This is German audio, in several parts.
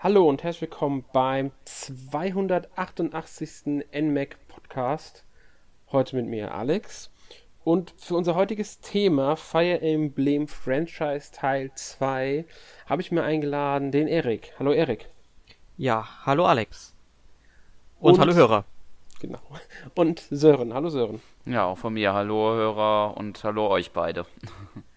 Hallo und herzlich willkommen beim 288. NMAC Podcast. Heute mit mir Alex. Und für unser heutiges Thema Fire Emblem Franchise Teil 2 habe ich mir eingeladen den Erik. Hallo Erik. Ja, hallo Alex. Und, und hallo Hörer. Genau. Und Sören. Hallo Sören. Ja, auch von mir. Hallo Hörer und hallo euch beide.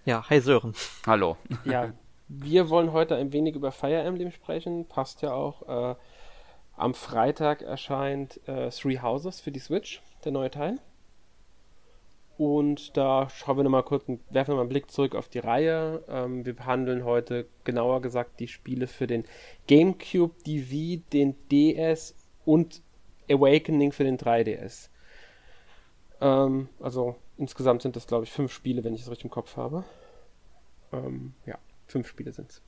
Ja, hi Sören. Hallo. Ja, wir wollen heute ein wenig über Fire Emblem sprechen. Passt ja auch. Äh, am Freitag erscheint äh, Three Houses für die Switch, der neue Teil. Und da schauen wir nochmal kurz, werfen wir mal einen Blick zurück auf die Reihe. Ähm, wir behandeln heute genauer gesagt die Spiele für den GameCube, die Wii, den DS und Awakening für den 3DS. Ähm, also insgesamt sind das, glaube ich, fünf Spiele, wenn ich es richtig im Kopf habe. Ähm, ja. Fünf Spiele sind es.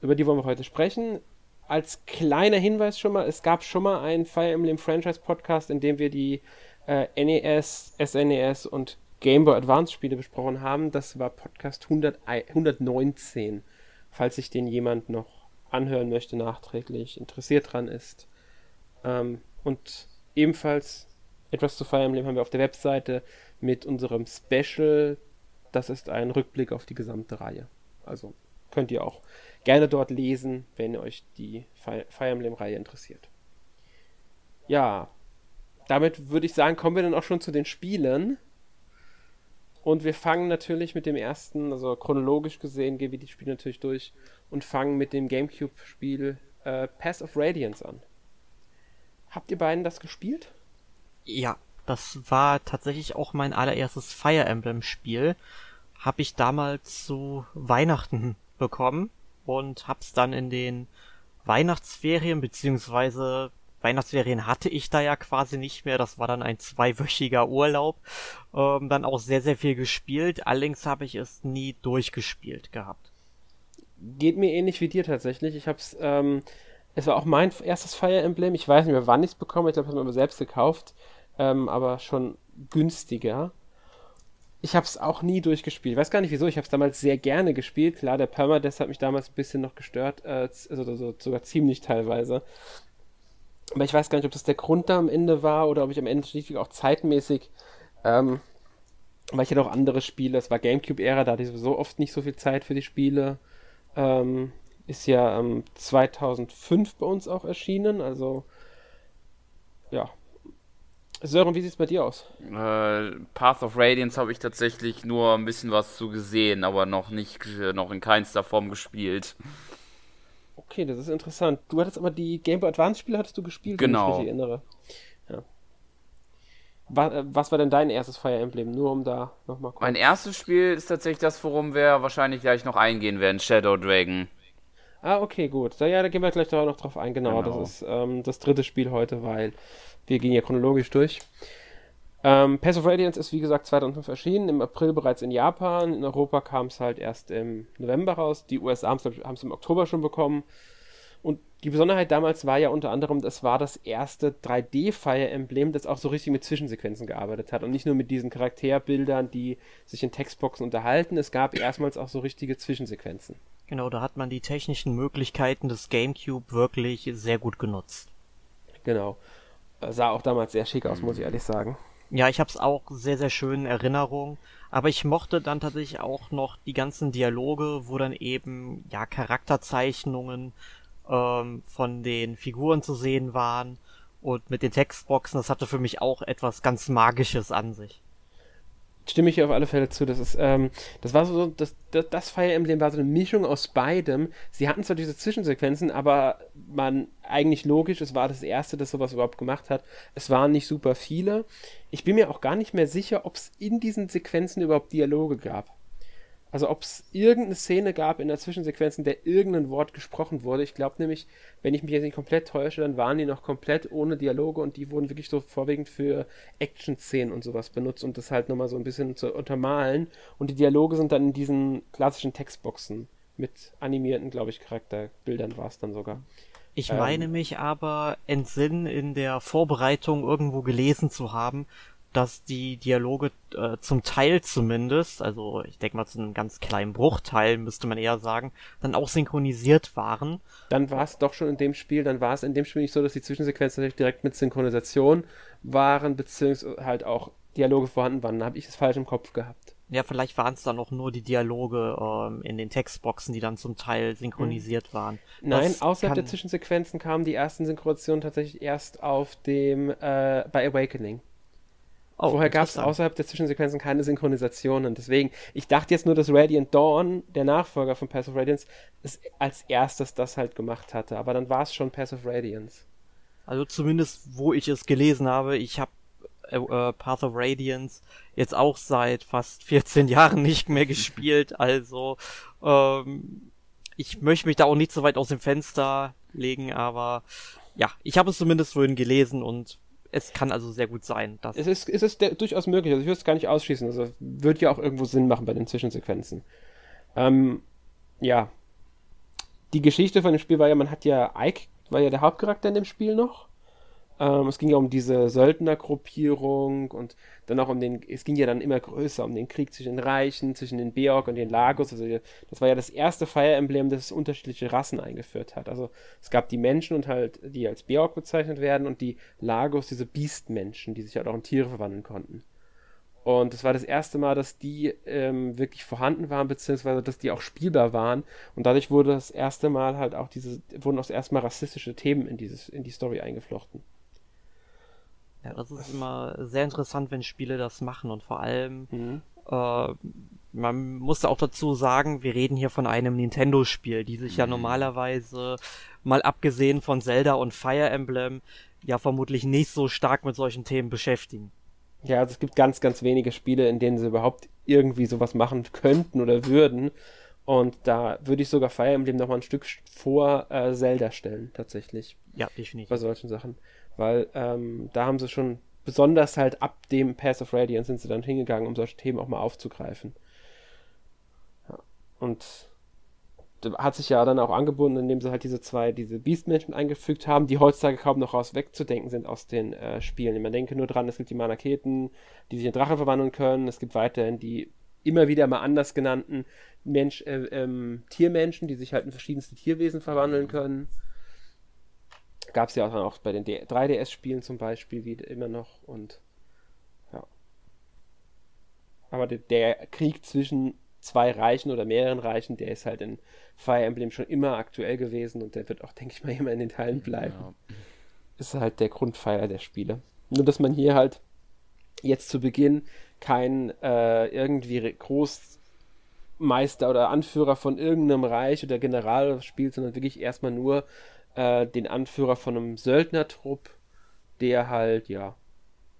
Über die wollen wir heute sprechen. Als kleiner Hinweis schon mal, es gab schon mal einen Fire Emblem Franchise Podcast, in dem wir die äh, NES, SNES und Game Boy Advance Spiele besprochen haben. Das war Podcast 100, 119. Falls sich den jemand noch anhören möchte, nachträglich interessiert dran ist. Ähm, und ebenfalls etwas zu Fire Emblem haben wir auf der Webseite mit unserem Special. Das ist ein Rückblick auf die gesamte Reihe. Also könnt ihr auch gerne dort lesen, wenn euch die Fire Emblem-Reihe interessiert. Ja, damit würde ich sagen, kommen wir dann auch schon zu den Spielen. Und wir fangen natürlich mit dem ersten, also chronologisch gesehen, gehen wir die Spiele natürlich durch und fangen mit dem GameCube-Spiel äh, Pass of Radiance an. Habt ihr beiden das gespielt? Ja, das war tatsächlich auch mein allererstes Fire Emblem-Spiel habe ich damals zu Weihnachten bekommen und hab's dann in den Weihnachtsferien beziehungsweise Weihnachtsferien hatte ich da ja quasi nicht mehr. Das war dann ein zweiwöchiger Urlaub. Ähm, dann auch sehr, sehr viel gespielt. Allerdings habe ich es nie durchgespielt gehabt. Geht mir ähnlich wie dir tatsächlich. Ich hab's, ähm, es war auch mein erstes Fire Emblem. Ich weiß nicht mehr, wann ich es bekomme. Ich glaube, ich habe es mir selbst gekauft. Ähm, aber schon günstiger. Ich habe es auch nie durchgespielt. Ich weiß gar nicht wieso. Ich habe es damals sehr gerne gespielt. Klar, der Permadeath hat mich damals ein bisschen noch gestört, äh, also, also sogar ziemlich teilweise. Aber ich weiß gar nicht, ob das der Grund da am Ende war oder ob ich am Ende schließlich auch zeitmäßig, ähm, weil ich hatte auch andere Spiele. Es war Gamecube-Ära, da hatte ich sowieso oft nicht so viel Zeit für die Spiele. Ähm, ist ja ähm, 2005 bei uns auch erschienen, also ja, Sören, wie sieht es bei dir aus? Äh, Path of Radiance habe ich tatsächlich nur ein bisschen was zu gesehen, aber noch nicht, noch in keinster Form gespielt. Okay, das ist interessant. Du hattest aber die Game Boy Advance Spiele hattest du gespielt, genau. wenn ich mich erinnere. Ja. Was, äh, was, war denn dein erstes Fire Emblem? Nur um da nochmal kurz. Mein erstes Spiel ist tatsächlich das, worum wir wahrscheinlich gleich noch eingehen werden, Shadow Dragon. Ah, okay, gut. Ja, da gehen wir gleich noch drauf ein. Genau, genau. das ist ähm, das dritte Spiel heute, weil wir gehen ja chronologisch durch. Ähm, Pass of Radiance ist wie gesagt 2005 erschienen, im April bereits in Japan. In Europa kam es halt erst im November raus. Die USA haben es im Oktober schon bekommen. Und die Besonderheit damals war ja unter anderem, das war das erste 3D-Fire Emblem, das auch so richtig mit Zwischensequenzen gearbeitet hat und nicht nur mit diesen Charakterbildern, die sich in Textboxen unterhalten. Es gab erstmals auch so richtige Zwischensequenzen. Genau, da hat man die technischen Möglichkeiten des GameCube wirklich sehr gut genutzt. Genau sah auch damals sehr schick aus, muss ich ehrlich sagen. Ja, ich habe es auch sehr, sehr schön in Erinnerung. Aber ich mochte dann tatsächlich auch noch die ganzen Dialoge, wo dann eben ja Charakterzeichnungen ähm, von den Figuren zu sehen waren und mit den Textboxen. Das hatte für mich auch etwas ganz Magisches an sich stimme ich auf alle Fälle zu. Das ist, ähm, das war so, das, das, das Fire Emblem war so eine Mischung aus beidem. Sie hatten zwar diese Zwischensequenzen, aber man eigentlich logisch, es war das erste, das sowas überhaupt gemacht hat. Es waren nicht super viele. Ich bin mir auch gar nicht mehr sicher, ob es in diesen Sequenzen überhaupt Dialoge gab. Also ob es irgendeine Szene gab in der Zwischensequenz, in der irgendein Wort gesprochen wurde. Ich glaube nämlich, wenn ich mich jetzt nicht komplett täusche, dann waren die noch komplett ohne Dialoge und die wurden wirklich so vorwiegend für Action-Szenen und sowas benutzt und das halt nochmal so ein bisschen zu untermalen. Und die Dialoge sind dann in diesen klassischen Textboxen mit animierten, glaube ich, Charakterbildern war es dann sogar. Ich ähm, meine mich aber entsinnen in der Vorbereitung irgendwo gelesen zu haben, dass die Dialoge äh, zum Teil zumindest, also ich denke mal zu einem ganz kleinen Bruchteil müsste man eher sagen, dann auch synchronisiert waren. Dann war es doch schon in dem Spiel, dann war es in dem Spiel nicht so, dass die Zwischensequenzen natürlich direkt mit Synchronisation waren, beziehungsweise halt auch Dialoge vorhanden waren. Da habe ich es falsch im Kopf gehabt. Ja, vielleicht waren es dann auch nur die Dialoge ähm, in den Textboxen, die dann zum Teil synchronisiert mhm. waren. Nein, das außerhalb der Zwischensequenzen kamen die ersten Synchronisationen tatsächlich erst auf dem äh, bei Awakening. Oh, Vorher gab es außerhalb der Zwischensequenzen keine Synchronisationen. Deswegen, ich dachte jetzt nur, dass Radiant Dawn, der Nachfolger von Path of Radiance, es als erstes das halt gemacht hatte. Aber dann war es schon Path of Radiance. Also zumindest, wo ich es gelesen habe, ich habe äh, äh, Path of Radiance jetzt auch seit fast 14 Jahren nicht mehr gespielt. Also ähm, ich möchte mich da auch nicht so weit aus dem Fenster legen, aber ja, ich habe es zumindest vorhin gelesen und es kann also sehr gut sein, dass. Es ist, es ist der, durchaus möglich, also ich würde es gar nicht ausschließen. Also wird ja auch irgendwo Sinn machen bei den Zwischensequenzen. Ähm, ja. Die Geschichte von dem Spiel war ja, man hat ja Ike, war ja der Hauptcharakter in dem Spiel noch. Ähm, es ging ja um diese Söldnergruppierung und dann auch um den, es ging ja dann immer größer, um den Krieg zwischen den Reichen, zwischen den Beorg und den Lagos. Also das war ja das erste Fire Emblem, das unterschiedliche Rassen eingeführt hat. Also es gab die Menschen und halt, die als Beorg bezeichnet werden und die Lagos, diese Beastmenschen, die sich halt auch in Tiere verwandeln konnten. Und es war das erste Mal, dass die ähm, wirklich vorhanden waren, beziehungsweise dass die auch spielbar waren. Und dadurch wurde das erste Mal halt auch diese, wurden auch das erste Mal rassistische Themen in dieses, in die Story eingeflochten. Ja, das ist immer sehr interessant, wenn Spiele das machen und vor allem, mhm. äh, man muss auch dazu sagen, wir reden hier von einem Nintendo-Spiel, die sich mhm. ja normalerweise, mal abgesehen von Zelda und Fire Emblem, ja vermutlich nicht so stark mit solchen Themen beschäftigen. Ja, also es gibt ganz, ganz wenige Spiele, in denen sie überhaupt irgendwie sowas machen könnten oder würden. Und da würde ich sogar Fire Emblem noch mal ein Stück vor äh, Zelda stellen, tatsächlich. Ja, definitiv. Bei solchen Sachen weil ähm, da haben sie schon besonders halt ab dem Pass of Radiance sind sie dann hingegangen, um solche Themen auch mal aufzugreifen. Ja. Und hat sich ja dann auch angebunden, indem sie halt diese zwei, diese Beastmenschen eingefügt haben, die heutzutage kaum noch raus wegzudenken sind aus den äh, Spielen. Man denke nur dran, es gibt die Manaketen, die sich in Drachen verwandeln können, es gibt weiterhin die immer wieder mal anders genannten Mensch, äh, ähm, Tiermenschen, die sich halt in verschiedenste Tierwesen verwandeln können. Gab es ja auch bei den 3DS-Spielen zum Beispiel wieder immer noch und ja. Aber der, der, Krieg zwischen zwei Reichen oder mehreren Reichen, der ist halt in Fire Emblem schon immer aktuell gewesen und der wird auch, denke ich mal, immer in den Teilen bleiben. Ja. Ist halt der Grundpfeiler der Spiele. Nur, dass man hier halt jetzt zu Beginn kein äh, irgendwie Großmeister oder Anführer von irgendeinem Reich oder General spielt, sondern wirklich erstmal nur äh, den Anführer von einem Söldnertrupp, der halt, ja,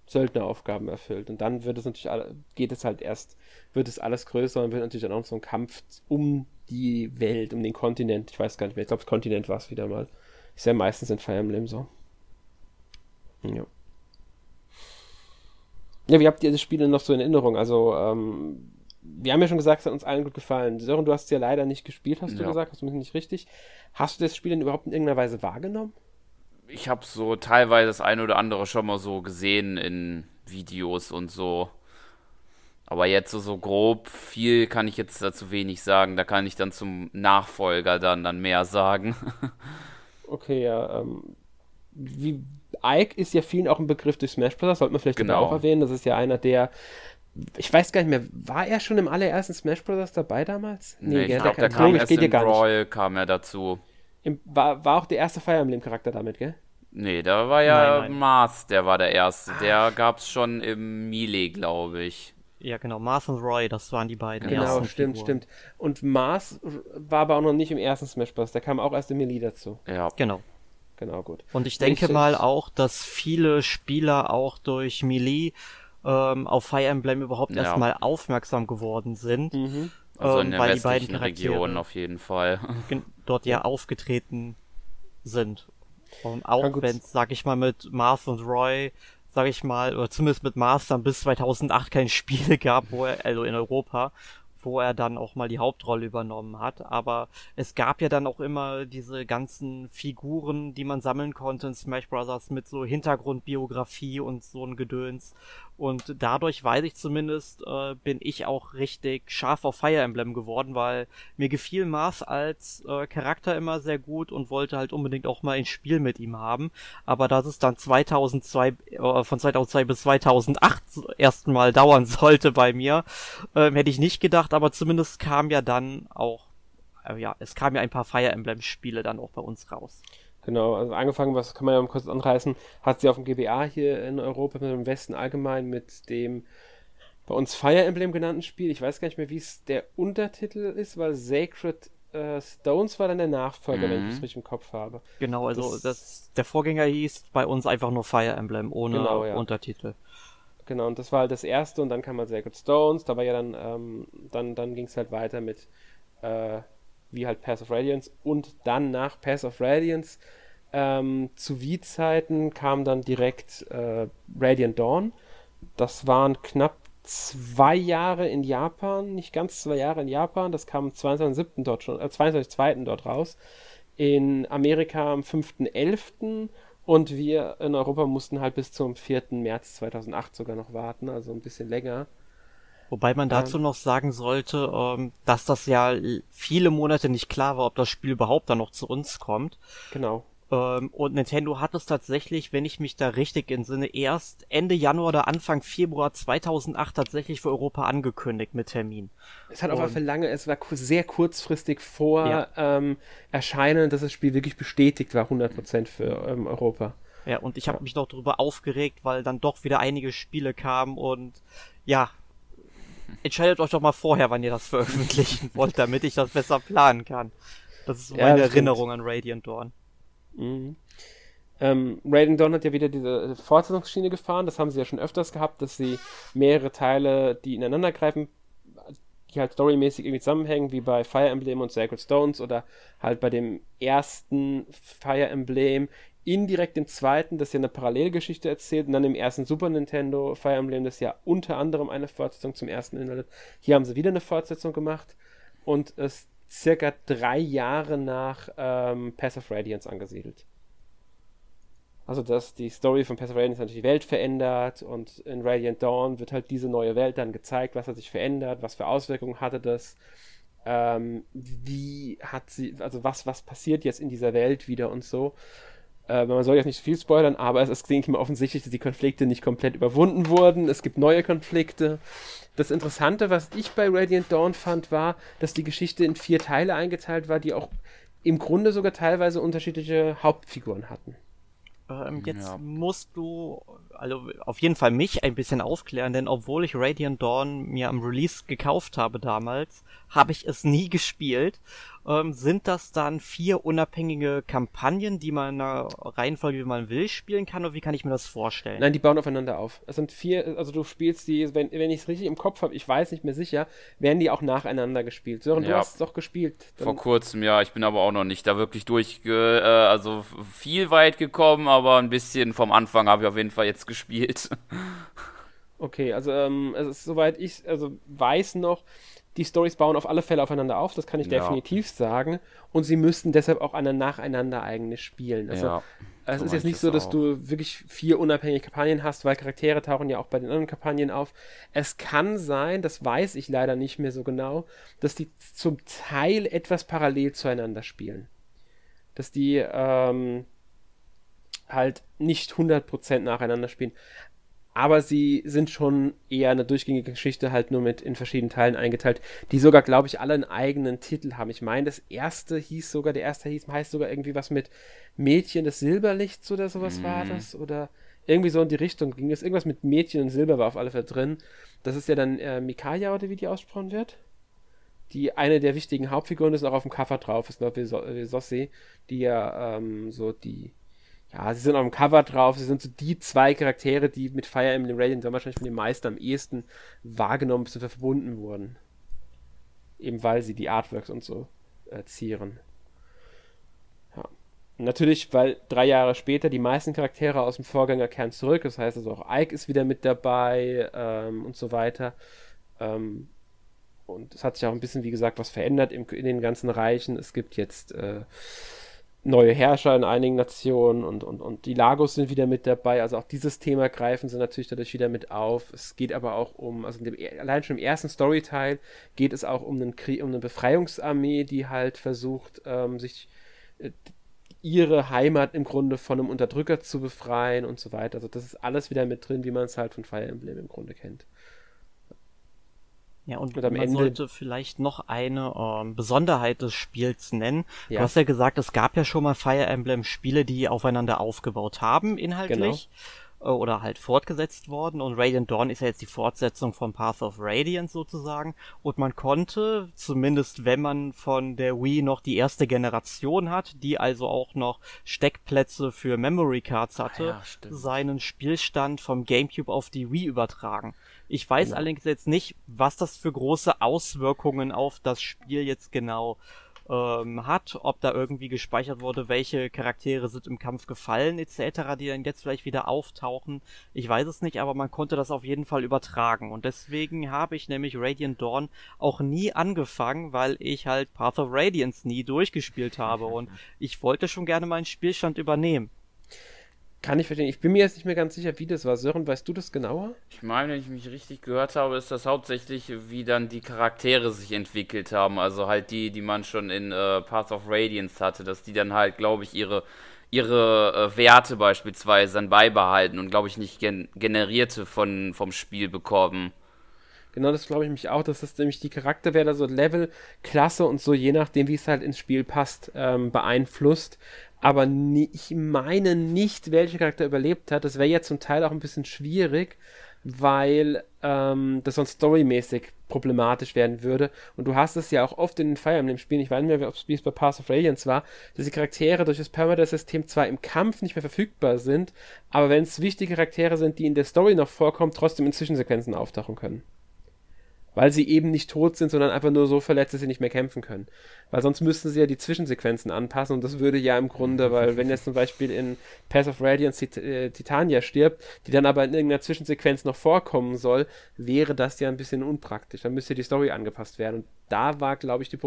Söldneraufgaben erfüllt. Und dann wird es natürlich geht es halt erst, wird es alles größer und wird natürlich dann auch so ein Kampf um die Welt, um den Kontinent. Ich weiß gar nicht mehr, ich glaube, das Kontinent war es wieder mal. Ist ja meistens in Fire Emblem so. Ja. Ja, wie habt ihr das Spiel denn noch so in Erinnerung? Also, ähm, wir haben ja schon gesagt, es hat uns allen gut gefallen. Sören, du hast es ja leider nicht gespielt, hast du gesagt, das ist nicht richtig. Hast du das Spiel denn überhaupt in irgendeiner Weise wahrgenommen? Ich habe so teilweise das eine oder andere schon mal so gesehen in Videos und so. Aber jetzt so, so grob viel kann ich jetzt dazu wenig sagen. Da kann ich dann zum Nachfolger dann, dann mehr sagen. okay, ja. Ähm, wie, Ike ist ja vielen auch ein Begriff durch Smash Bros. Sollte man vielleicht genau. auch erwähnen. Das ist ja einer der ich weiß gar nicht mehr, war er schon im allerersten Smash Bros. dabei damals? Nee, nee ich glaube, der kam erst in Brawl, kam er dazu. Im, war, war auch der erste Fire Emblem Charakter damit, gell? Nee, da war ja nein, nein. Mars, der war der erste. Der ah. gab's schon im Melee, glaube ich. Ja, genau, Mars und Roy, das waren die beiden genau, ersten. Genau, stimmt, Figuren. stimmt. Und Mars war aber auch noch nicht im ersten Smash Bros. Der kam auch erst im Melee dazu. Ja. Genau. Genau, gut. Und ich denke ich, mal auch, dass viele Spieler auch durch Melee ähm, auf Fire Emblem überhaupt ja. erstmal aufmerksam geworden sind. Mhm. Also in ähm, weil die beiden Regionen auf jeden Fall. dort ja aufgetreten sind. Und auch ja, wenn es, sag ich mal, mit Mars und Roy, sag ich mal, oder zumindest mit Mars dann bis 2008 kein Spiel gab, wo er, also in Europa, wo er dann auch mal die Hauptrolle übernommen hat. Aber es gab ja dann auch immer diese ganzen Figuren, die man sammeln konnte in Smash Bros. mit so Hintergrundbiografie und so ein Gedöns. Und dadurch weiß ich zumindest, äh, bin ich auch richtig scharf auf Fire Emblem geworden, weil mir gefiel Mars als äh, Charakter immer sehr gut und wollte halt unbedingt auch mal ein Spiel mit ihm haben. Aber dass es dann 2002, äh, von 2002 bis 2008 erstmal dauern sollte bei mir, äh, hätte ich nicht gedacht, aber zumindest kam ja dann auch, äh, ja, es kam ja ein paar Fire Emblem Spiele dann auch bei uns raus. Genau, also angefangen, was kann man ja mal kurz anreißen, hat sie auf dem GBA hier in Europa, mit dem Westen allgemein, mit dem bei uns Fire Emblem genannten Spiel. Ich weiß gar nicht mehr, wie es der Untertitel ist, weil Sacred äh, Stones war dann der Nachfolger, mhm. wenn ich es mhm. richtig im Kopf habe. Genau, also das, das, der Vorgänger hieß bei uns einfach nur Fire Emblem ohne genau, ja. Untertitel. Genau, und das war halt das erste und dann kam halt Sacred Stones, da war ja dann, ähm, dann, dann ging es halt weiter mit äh, wie halt Pass of Radiance und dann nach Pass of Radiance ähm, zu Wii-Zeiten kam dann direkt äh, Radiant Dawn. Das waren knapp zwei Jahre in Japan, nicht ganz zwei Jahre in Japan. Das kam am 22.07. dort schon, äh, 22.02. dort raus. In Amerika am 5.11. Und wir in Europa mussten halt bis zum 4. März 2008 sogar noch warten, also ein bisschen länger. Wobei man dazu ähm, noch sagen sollte, ähm, dass das ja viele Monate nicht klar war, ob das Spiel überhaupt dann noch zu uns kommt. Genau. Ähm, und Nintendo hat es tatsächlich, wenn ich mich da richtig entsinne, erst Ende Januar oder Anfang Februar 2008 tatsächlich für Europa angekündigt mit Termin. Es hat auf jeden Fall lange, es war sehr kurzfristig vor ja. ähm, Erscheinen, dass das Spiel wirklich bestätigt war, 100% für ähm, Europa. Ja, und ich habe ja. mich noch darüber aufgeregt, weil dann doch wieder einige Spiele kamen und ja, entscheidet euch doch mal vorher, wann ihr das veröffentlichen wollt, damit ich das besser planen kann. Das ist meine ja, Erinnerung an Radiant Dawn. Mhm. Ähm, Radiant Dawn hat ja wieder diese Fortsetzungsschiene gefahren. Das haben sie ja schon öfters gehabt, dass sie mehrere Teile, die ineinander greifen, die halt storymäßig irgendwie zusammenhängen, wie bei Fire Emblem und Sacred Stones oder halt bei dem ersten Fire Emblem indirekt im zweiten, das ja eine Parallelgeschichte erzählt, und dann im ersten Super Nintendo Fire Emblem, das ja unter anderem eine Fortsetzung zum ersten inhaltet. Hier haben sie wieder eine Fortsetzung gemacht und es circa drei Jahre nach ähm, Pass of Radiance angesiedelt. Also, dass die Story von Pass of Radiance natürlich die Welt verändert und in Radiant Dawn wird halt diese neue Welt dann gezeigt, was hat sich verändert, was für Auswirkungen hatte das, ähm, wie hat sie, also was, was passiert jetzt in dieser Welt wieder und so. Äh, man soll jetzt nicht zu viel spoilern, aber es ist, denke ich mal, offensichtlich, dass die Konflikte nicht komplett überwunden wurden. Es gibt neue Konflikte. Das Interessante, was ich bei Radiant Dawn fand, war, dass die Geschichte in vier Teile eingeteilt war, die auch im Grunde sogar teilweise unterschiedliche Hauptfiguren hatten. Ähm, jetzt ja. musst du also auf jeden Fall mich ein bisschen aufklären, denn obwohl ich Radiant Dawn mir am Release gekauft habe damals, habe ich es nie gespielt. Ähm, sind das dann vier unabhängige Kampagnen, die man in einer Reihenfolge, wie man will, spielen kann, oder wie kann ich mir das vorstellen? Nein, die bauen aufeinander auf. Es sind vier, also du spielst die, wenn, wenn ich es richtig im Kopf habe, ich weiß nicht mehr sicher, werden die auch nacheinander gespielt. Sören, ja. du hast es doch gespielt. Vor kurzem, ja, ich bin aber auch noch nicht da wirklich durch, äh, also viel weit gekommen, aber ein bisschen vom Anfang habe ich auf jeden Fall jetzt gespielt. Okay, also ähm, es ist soweit ich also weiß noch, die Stories bauen auf alle Fälle aufeinander auf, das kann ich ja. definitiv sagen. Und sie müssten deshalb auch eine nacheinander eigentlich spielen. Also ja, es so ist jetzt nicht so, dass auch. du wirklich vier unabhängige Kampagnen hast, weil Charaktere tauchen ja auch bei den anderen Kampagnen auf. Es kann sein, das weiß ich leider nicht mehr so genau, dass die zum Teil etwas parallel zueinander spielen. Dass die ähm, halt nicht 100% nacheinander spielen. Aber sie sind schon eher eine durchgängige Geschichte, halt nur mit in verschiedenen Teilen eingeteilt, die sogar, glaube ich, alle einen eigenen Titel haben. Ich meine, das erste hieß sogar, der erste hieß, heißt sogar irgendwie was mit Mädchen des Silberlichts oder sowas mm. war mhm. das. Oder irgendwie so in die Richtung ging es. Irgendwas mit Mädchen und Silber war auf alle Fälle drin. Das ist ja dann äh, Mikaya, oder wie die ausgesprochen wird die eine der wichtigen Hauptfiguren ist, auch auf dem Cover drauf, ist noch Sossi, die ja ähm, so die ja, sie sind auf dem Cover drauf, sie sind so die zwei Charaktere, die mit Fire Emblem Radiant dann wahrscheinlich von den meisten am ehesten wahrgenommen bzw. verbunden wurden. Eben weil sie die Artworks und so äh, zieren. Ja. natürlich, weil drei Jahre später die meisten Charaktere aus dem Vorgänger kehren zurück, das heißt also auch Ike ist wieder mit dabei ähm, und so weiter. Ähm, und es hat sich auch ein bisschen, wie gesagt, was verändert im, in den ganzen Reichen. Es gibt jetzt äh, neue Herrscher in einigen Nationen und, und, und die Lagos sind wieder mit dabei. Also auch dieses Thema greifen sie natürlich dadurch wieder mit auf. Es geht aber auch um, also dem, allein schon im ersten Storyteil geht es auch um, einen Krieg, um eine Befreiungsarmee, die halt versucht, ähm, sich äh, ihre Heimat im Grunde von einem Unterdrücker zu befreien und so weiter. Also das ist alles wieder mit drin, wie man es halt von Fire Emblem im Grunde kennt. Ja, und, und man Ende sollte vielleicht noch eine ähm, Besonderheit des Spiels nennen. Ja. Du hast ja gesagt, es gab ja schon mal Fire Emblem Spiele, die aufeinander aufgebaut haben, inhaltlich. Genau. Äh, oder halt fortgesetzt worden. Und Radiant Dawn ist ja jetzt die Fortsetzung von Path of Radiance sozusagen. Und man konnte, zumindest wenn man von der Wii noch die erste Generation hat, die also auch noch Steckplätze für Memory Cards hatte, ah ja, seinen Spielstand vom GameCube auf die Wii übertragen. Ich weiß ja. allerdings jetzt nicht, was das für große Auswirkungen auf das Spiel jetzt genau ähm, hat, ob da irgendwie gespeichert wurde, welche Charaktere sind im Kampf gefallen etc., die dann jetzt vielleicht wieder auftauchen. Ich weiß es nicht, aber man konnte das auf jeden Fall übertragen und deswegen habe ich nämlich Radiant Dawn auch nie angefangen, weil ich halt Path of Radiance nie durchgespielt habe und ich wollte schon gerne meinen Spielstand übernehmen. Kann ich verstehen. Ich bin mir jetzt nicht mehr ganz sicher, wie das war. Sören, weißt du das genauer? Ich meine, wenn ich mich richtig gehört habe, ist das hauptsächlich, wie dann die Charaktere sich entwickelt haben. Also halt die, die man schon in äh, Path of Radiance hatte, dass die dann halt, glaube ich, ihre, ihre äh, Werte beispielsweise dann beibehalten und, glaube ich, nicht gen generierte von, vom Spiel bekommen. Genau, das glaube ich mich auch, dass das nämlich die Charakterwerte, also Level, Klasse und so, je nachdem, wie es halt ins Spiel passt, ähm, beeinflusst aber nie, ich meine nicht, welcher Charakter überlebt hat. Das wäre ja zum Teil auch ein bisschen schwierig, weil ähm, das sonst storymäßig problematisch werden würde. Und du hast es ja auch oft in den Fire Emblem-Spielen, ich weiß nicht mehr, ob es bei Path of Radiance war, dass die Charaktere durch das Permadeath-System zwar im Kampf nicht mehr verfügbar sind, aber wenn es wichtige Charaktere sind, die in der Story noch vorkommen, trotzdem in Zwischensequenzen auftauchen können weil sie eben nicht tot sind, sondern einfach nur so verletzt, dass sie nicht mehr kämpfen können. Weil sonst müssten sie ja die Zwischensequenzen anpassen und das würde ja im Grunde, weil wenn jetzt zum Beispiel in Path of Radiance Tit äh, Titania stirbt, die dann aber in irgendeiner Zwischensequenz noch vorkommen soll, wäre das ja ein bisschen unpraktisch. Dann müsste die Story angepasst werden. Und da war, glaube ich, die,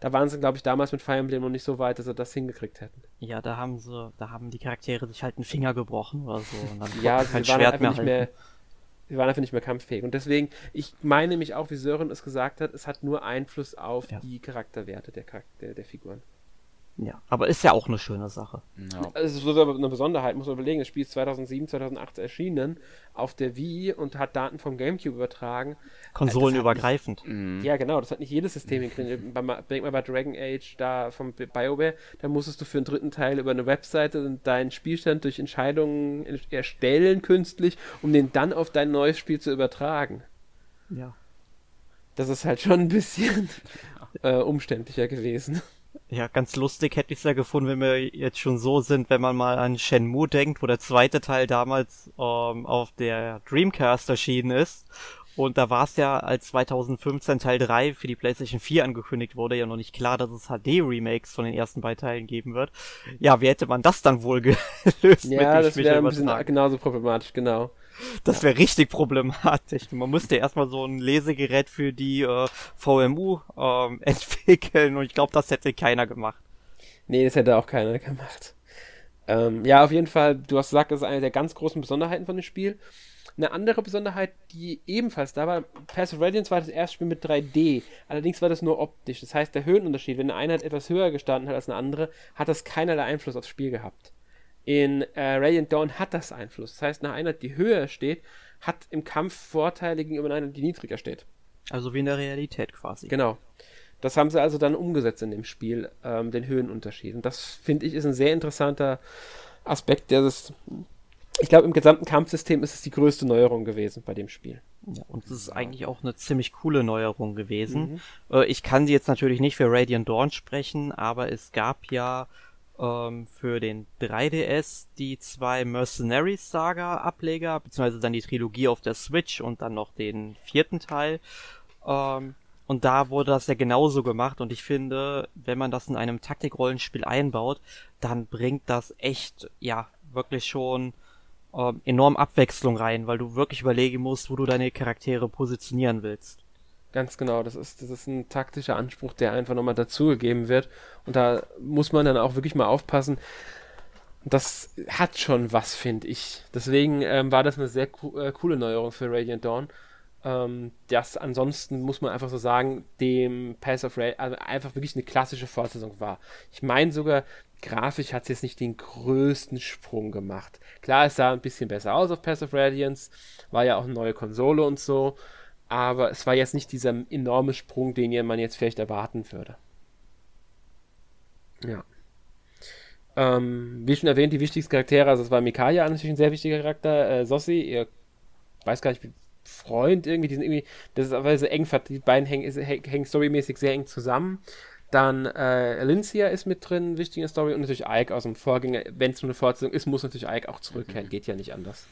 da waren sie, glaube ich, damals mit Fire Emblem noch nicht so weit, dass sie das hingekriegt hätten. Ja, da haben sie, da haben die Charaktere sich halt einen Finger gebrochen oder so. Und dann ja, sie waren Schwert einfach nicht mehr wir waren einfach nicht mehr kampffähig. Und deswegen, ich meine mich auch, wie Sören es gesagt hat, es hat nur Einfluss auf ja. die Charakterwerte der, Charakter, der Figuren. Ja, aber ist ja auch eine schöne Sache. Ja. Also es ist aber eine Besonderheit, muss man überlegen. Das Spiel ist 2007, 2008 erschienen auf der Wii und hat Daten vom Gamecube übertragen. Konsolenübergreifend. Nicht, ja, genau, das hat nicht jedes System hingekriegt. Denk mal bei Dragon Age da vom BioWare, da musstest du für einen dritten Teil über eine Webseite deinen Spielstand durch Entscheidungen erstellen künstlich, um den dann auf dein neues Spiel zu übertragen. Ja. Das ist halt schon ein bisschen äh, umständlicher gewesen. Ja, ganz lustig hätte ich es ja gefunden, wenn wir jetzt schon so sind, wenn man mal an Shenmue denkt, wo der zweite Teil damals ähm, auf der Dreamcast erschienen ist. Und da war es ja, als 2015 Teil 3 für die PlayStation 4 angekündigt wurde, ja noch nicht klar, dass es HD-Remakes von den ersten beiden Teilen geben wird. Ja, wie hätte man das dann wohl gelöst? Ja, das wäre ein bisschen genauso problematisch, genau. Das wäre richtig problematisch. Man müsste erstmal so ein Lesegerät für die äh, VMU ähm, entwickeln und ich glaube, das hätte keiner gemacht. Nee, das hätte auch keiner gemacht. Ähm, ja, auf jeden Fall, du hast gesagt, das ist eine der ganz großen Besonderheiten von dem Spiel. Eine andere Besonderheit, die ebenfalls da war, Pass of Radiance war das erste Spiel mit 3D. Allerdings war das nur optisch. Das heißt, der Höhenunterschied, wenn eine Einheit etwas höher gestanden hat als eine andere, hat das keinerlei Einfluss aufs Spiel gehabt. In äh, Radiant Dawn hat das Einfluss. Das heißt, eine Einheit, die höher steht, hat im Kampf Vorteile gegenüber einer, die niedriger steht. Also wie in der Realität quasi. Genau. Das haben sie also dann umgesetzt in dem Spiel, ähm, den Höhenunterschied. Und das, finde ich, ist ein sehr interessanter Aspekt, der das. Ich glaube, im gesamten Kampfsystem ist es die größte Neuerung gewesen bei dem Spiel. Ja, und es ist eigentlich auch eine ziemlich coole Neuerung gewesen. Mhm. Äh, ich kann sie jetzt natürlich nicht für Radiant Dawn sprechen, aber es gab ja ähm, für den 3DS die zwei Mercenaries Saga Ableger, beziehungsweise dann die Trilogie auf der Switch und dann noch den vierten Teil. Ähm, und da wurde das ja genauso gemacht und ich finde, wenn man das in einem Taktikrollenspiel einbaut, dann bringt das echt, ja, wirklich schon ähm, enorm Abwechslung rein, weil du wirklich überlegen musst, wo du deine Charaktere positionieren willst. Ganz genau, das ist, das ist ein taktischer Anspruch, der einfach nochmal dazugegeben wird. Und da muss man dann auch wirklich mal aufpassen. Das hat schon was, finde ich. Deswegen ähm, war das eine sehr co äh, coole Neuerung für Radiant Dawn. Ähm, das ansonsten muss man einfach so sagen, dem Pass of Raid also einfach wirklich eine klassische Fortsetzung war. Ich meine sogar, grafisch hat es jetzt nicht den größten Sprung gemacht. Klar, es sah ein bisschen besser aus auf Pass of Radiance, war ja auch eine neue Konsole und so, aber es war jetzt nicht dieser enorme Sprung, den man jetzt vielleicht erwarten würde. Ja. Ähm, wie schon erwähnt, die wichtigsten Charaktere, also es war Mikaya natürlich ein sehr wichtiger Charakter, äh, Sossi, ihr weiß gar nicht, wie Freund irgendwie, die sind irgendwie, das ist aber so eng, die beiden hängen, hängen storymäßig sehr eng zusammen. Dann äh, Alicia ist mit drin, wichtige Story und natürlich Ike aus dem Vorgänger. Wenn es nur eine Fortsetzung ist, muss natürlich Ike auch zurückkehren, mhm. geht ja nicht anders.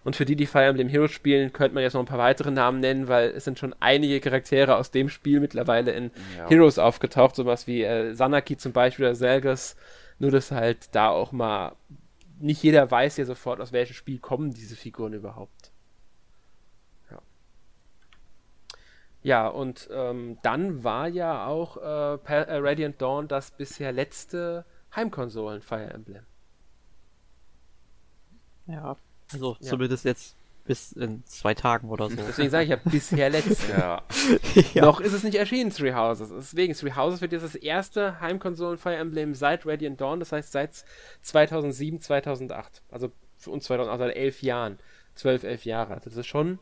Ja. Und für die, die Fire Emblem Heroes spielen, könnte man jetzt noch ein paar weitere Namen nennen, weil es sind schon einige Charaktere aus dem Spiel mittlerweile in ja. Heroes aufgetaucht, sowas wie äh, Sanaki zum Beispiel oder Selgas. Nur, dass halt da auch mal nicht jeder weiß ja sofort, aus welchem Spiel kommen diese Figuren überhaupt. Ja, und ähm, dann war ja auch äh, äh, Radiant Dawn das bisher letzte Heimkonsolen Fire Emblem. Ja, also ja. zumindest jetzt bis in zwei Tagen oder so. Deswegen sage ich ja bisher letzte. ja. ja. Noch ist es nicht erschienen, Three Houses. Deswegen, Three Houses wird jetzt das erste Heimkonsolen Fire Emblem seit Radiant Dawn, das heißt seit 2007, 2008. Also für uns 2008, also seit elf Jahren. Zwölf, elf Jahre. Also das ist schon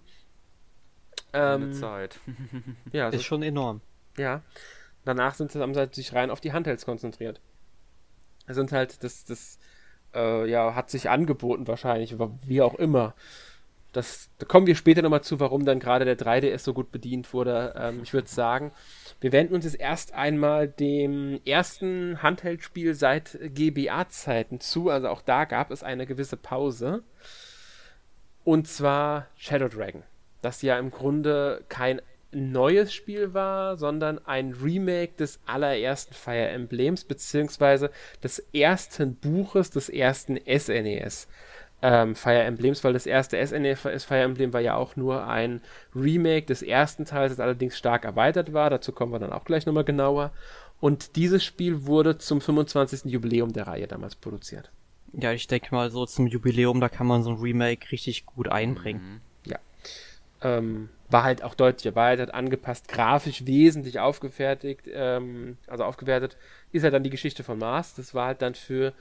ähm, Zeit. ja, ist schon enorm. Ja. Danach sind sie, haben sie halt sich rein auf die Handhelds konzentriert. Das sind halt, das, das, äh, ja, hat sich angeboten wahrscheinlich, wie auch immer. Das, da kommen wir später nochmal zu, warum dann gerade der 3DS so gut bedient wurde. Ähm, ich würde sagen, wir wenden uns jetzt erst einmal dem ersten Handheld-Spiel seit GBA-Zeiten zu. Also auch da gab es eine gewisse Pause. Und zwar Shadow Dragon das ja im Grunde kein neues Spiel war, sondern ein Remake des allerersten Fire Emblems, beziehungsweise des ersten Buches des ersten SNES. E ähm, Fire Emblems, weil das erste SNES Fire Emblem war ja auch nur ein Remake des ersten Teils, das allerdings stark erweitert war. Dazu kommen wir dann auch gleich nochmal genauer. Und dieses Spiel wurde zum 25. Jubiläum der Reihe damals produziert. Ja, ich denke mal so zum Jubiläum, da kann man so ein Remake richtig gut einbringen. Mhm. Ähm, war halt auch deutlich erweitert, angepasst, grafisch wesentlich aufgefertigt, ähm, also aufgewertet, ist halt dann die Geschichte von Mars. Das war halt dann für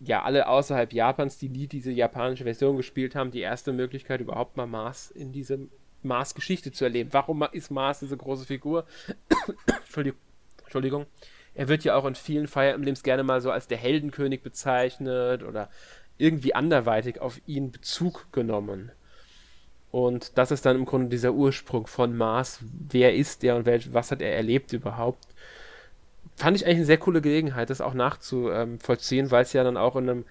ja alle außerhalb Japans, die nie diese japanische Version gespielt haben, die erste Möglichkeit überhaupt mal Mars in diese Mars-Geschichte zu erleben. Warum ist Mars diese große Figur? Entschuldigung. Entschuldigung. Er wird ja auch in vielen Fire Emblems gerne mal so als der Heldenkönig bezeichnet oder irgendwie anderweitig auf ihn Bezug genommen. Und das ist dann im Grunde dieser Ursprung von Mars. Wer ist der und welch, was hat er erlebt überhaupt? Fand ich eigentlich eine sehr coole Gelegenheit, das auch nachzuvollziehen, weil es ja dann auch in einem,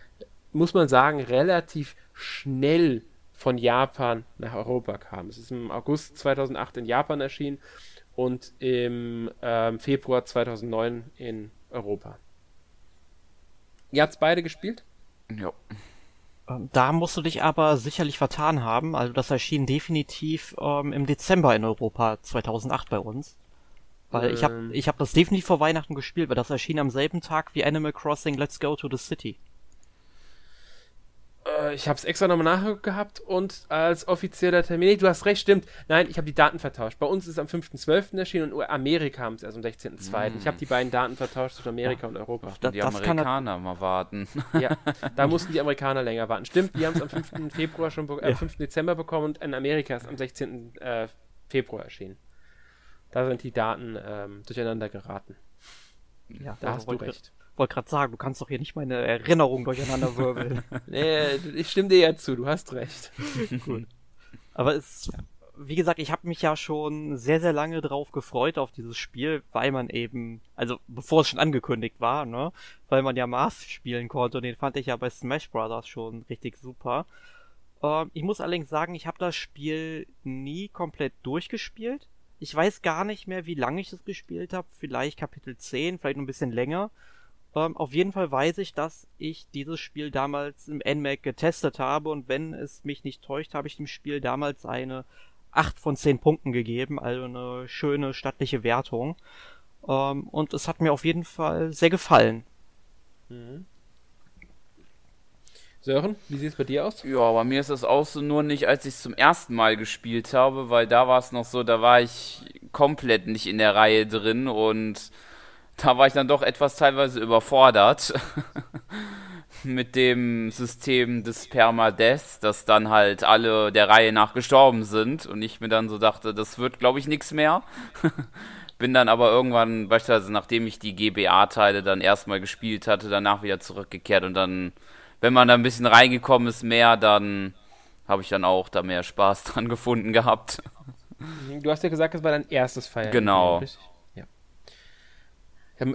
muss man sagen, relativ schnell von Japan nach Europa kam. Es ist im August 2008 in Japan erschienen und im ähm, Februar 2009 in Europa. Ihr habt beide gespielt? Ja. Ähm, da musst du dich aber sicherlich vertan haben. Also das erschien definitiv ähm, im Dezember in Europa 2008 bei uns. Weil ähm. ich habe ich hab das definitiv vor Weihnachten gespielt, weil das erschien am selben Tag wie Animal Crossing Let's Go to the City. Äh, ich habe es extra nochmal nachgehabt und als offizieller Termin. Nee, du hast recht, stimmt. Nein, ich habe die Daten vertauscht. Bei uns ist es am 5.12. erschienen und Amerika haben es erst am 16.02. Mm. Ich habe die beiden Daten vertauscht zwischen Amerika ja. und Europa. Da, die Amerikaner mal warten. Ja, da mussten die Amerikaner länger warten. Stimmt, die haben es am 5. Februar schon, äh, ja. 5. Dezember bekommen und in Amerika ist am 16. Äh, Februar erschienen. Da sind die Daten ähm, durcheinander geraten. Ja, da hast du recht wollte gerade sagen, du kannst doch hier nicht meine Erinnerung durcheinander wirbeln. nee, ich stimme dir ja zu, du hast recht. Gut. Aber es, wie gesagt, ich habe mich ja schon sehr, sehr lange drauf gefreut auf dieses Spiel, weil man eben, also bevor es schon angekündigt war, ne, weil man ja Mars spielen konnte und den fand ich ja bei Smash Brothers schon richtig super. Ähm, ich muss allerdings sagen, ich habe das Spiel nie komplett durchgespielt. Ich weiß gar nicht mehr, wie lange ich das gespielt habe. Vielleicht Kapitel 10, vielleicht noch ein bisschen länger. Ähm, auf jeden Fall weiß ich, dass ich dieses Spiel damals im NMAC getestet habe und wenn es mich nicht täuscht, habe ich dem Spiel damals eine acht von zehn Punkten gegeben, also eine schöne stattliche Wertung. Ähm, und es hat mir auf jeden Fall sehr gefallen. Mhm. Sören, wie sieht es bei dir aus? Ja, bei mir ist es auch so, nur nicht, als ich es zum ersten Mal gespielt habe, weil da war es noch so, da war ich komplett nicht in der Reihe drin und da war ich dann doch etwas teilweise überfordert mit dem System des Permadeath, dass dann halt alle der Reihe nach gestorben sind und ich mir dann so dachte, das wird glaube ich nichts mehr. Bin dann aber irgendwann, beispielsweise nachdem ich die GBA-Teile dann erstmal gespielt hatte, danach wieder zurückgekehrt und dann wenn man da ein bisschen reingekommen ist, mehr, dann habe ich dann auch da mehr Spaß dran gefunden gehabt. Du hast ja gesagt, das war dein erstes Fire. Genau. Ja.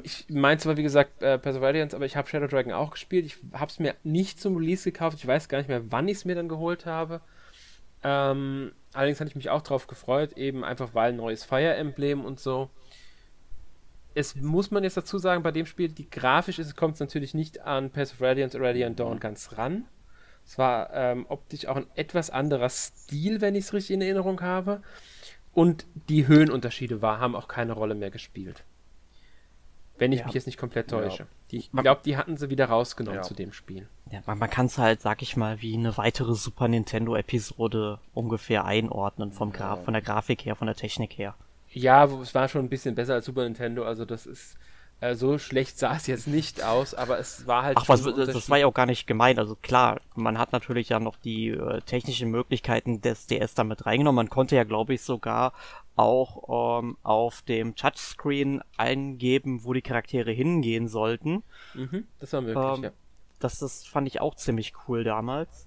Ich meinte zwar, wie gesagt, äh, Perseverance, aber ich habe Shadow Dragon auch gespielt. Ich habe es mir nicht zum Release gekauft. Ich weiß gar nicht mehr, wann ich es mir dann geholt habe. Ähm, allerdings hatte ich mich auch drauf gefreut, eben einfach weil neues Fire Emblem und so es muss man jetzt dazu sagen, bei dem Spiel, die grafisch ist, kommt es natürlich nicht an Path of Radiance oder Radiant Dawn ganz ran. Es war ähm, optisch auch ein etwas anderer Stil, wenn ich es richtig in Erinnerung habe. Und die Höhenunterschiede war, haben auch keine Rolle mehr gespielt. Wenn ich ja. mich jetzt nicht komplett täusche. Ja. Die, ich glaube, die hatten sie wieder rausgenommen ja. zu dem Spiel. Ja, man, man kann es halt, sag ich mal, wie eine weitere Super Nintendo-Episode ungefähr einordnen, vom Gra von der Grafik her, von der Technik her. Ja, es war schon ein bisschen besser als Super Nintendo, also das ist so schlecht sah es jetzt nicht aus, aber es war halt. Ach, was, das, das war ja auch gar nicht gemeint. Also klar, man hat natürlich ja noch die äh, technischen Möglichkeiten des DS damit reingenommen. Man konnte ja, glaube ich, sogar auch ähm, auf dem Touchscreen eingeben, wo die Charaktere hingehen sollten. Mhm, das war möglich, ähm, ja. Das, das fand ich auch ziemlich cool damals.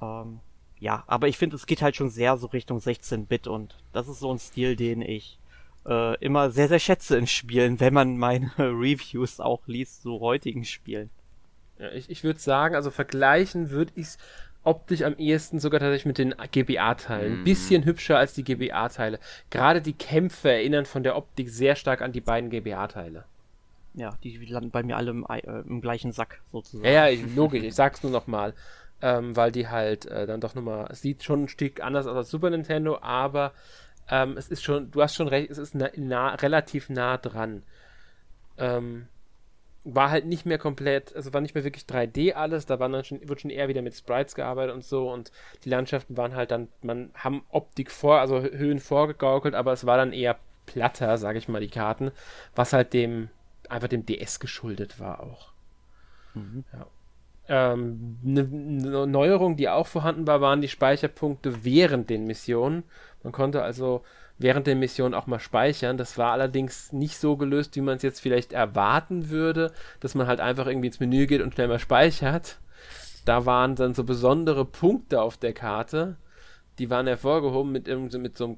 Ähm, ja, aber ich finde, es geht halt schon sehr so Richtung 16-Bit und das ist so ein Stil, den ich äh, immer sehr, sehr schätze in Spielen, wenn man meine Reviews auch liest, so heutigen Spielen. Ja, ich ich würde sagen, also vergleichen würde ich es optisch am ehesten sogar tatsächlich mit den GBA-Teilen. Ein mm. bisschen hübscher als die GBA-Teile. Gerade die Kämpfe erinnern von der Optik sehr stark an die beiden GBA-Teile. Ja, die landen bei mir alle im, äh, im gleichen Sack sozusagen. Ja, ja, ich, logisch, ich sag's nur nochmal ähm, weil die halt äh, dann doch nochmal, es sieht schon ein Stück anders aus als Super Nintendo, aber ähm, es ist schon, du hast schon recht, es ist na, na, relativ nah dran. Ähm, war halt nicht mehr komplett, also war nicht mehr wirklich 3D alles, da waren dann schon, wird schon eher wieder mit Sprites gearbeitet und so und die Landschaften waren halt dann, man haben Optik vor, also Höhen vorgegaukelt, aber es war dann eher platter, sage ich mal, die Karten, was halt dem, einfach dem DS geschuldet war auch. Mhm. Ja. Ähm, eine, eine Neuerung, die auch vorhanden war, waren die Speicherpunkte während den Missionen. Man konnte also während der Mission auch mal speichern. Das war allerdings nicht so gelöst, wie man es jetzt vielleicht erwarten würde, dass man halt einfach irgendwie ins Menü geht und schnell mal speichert. Da waren dann so besondere Punkte auf der Karte, die waren hervorgehoben mit, mit so einem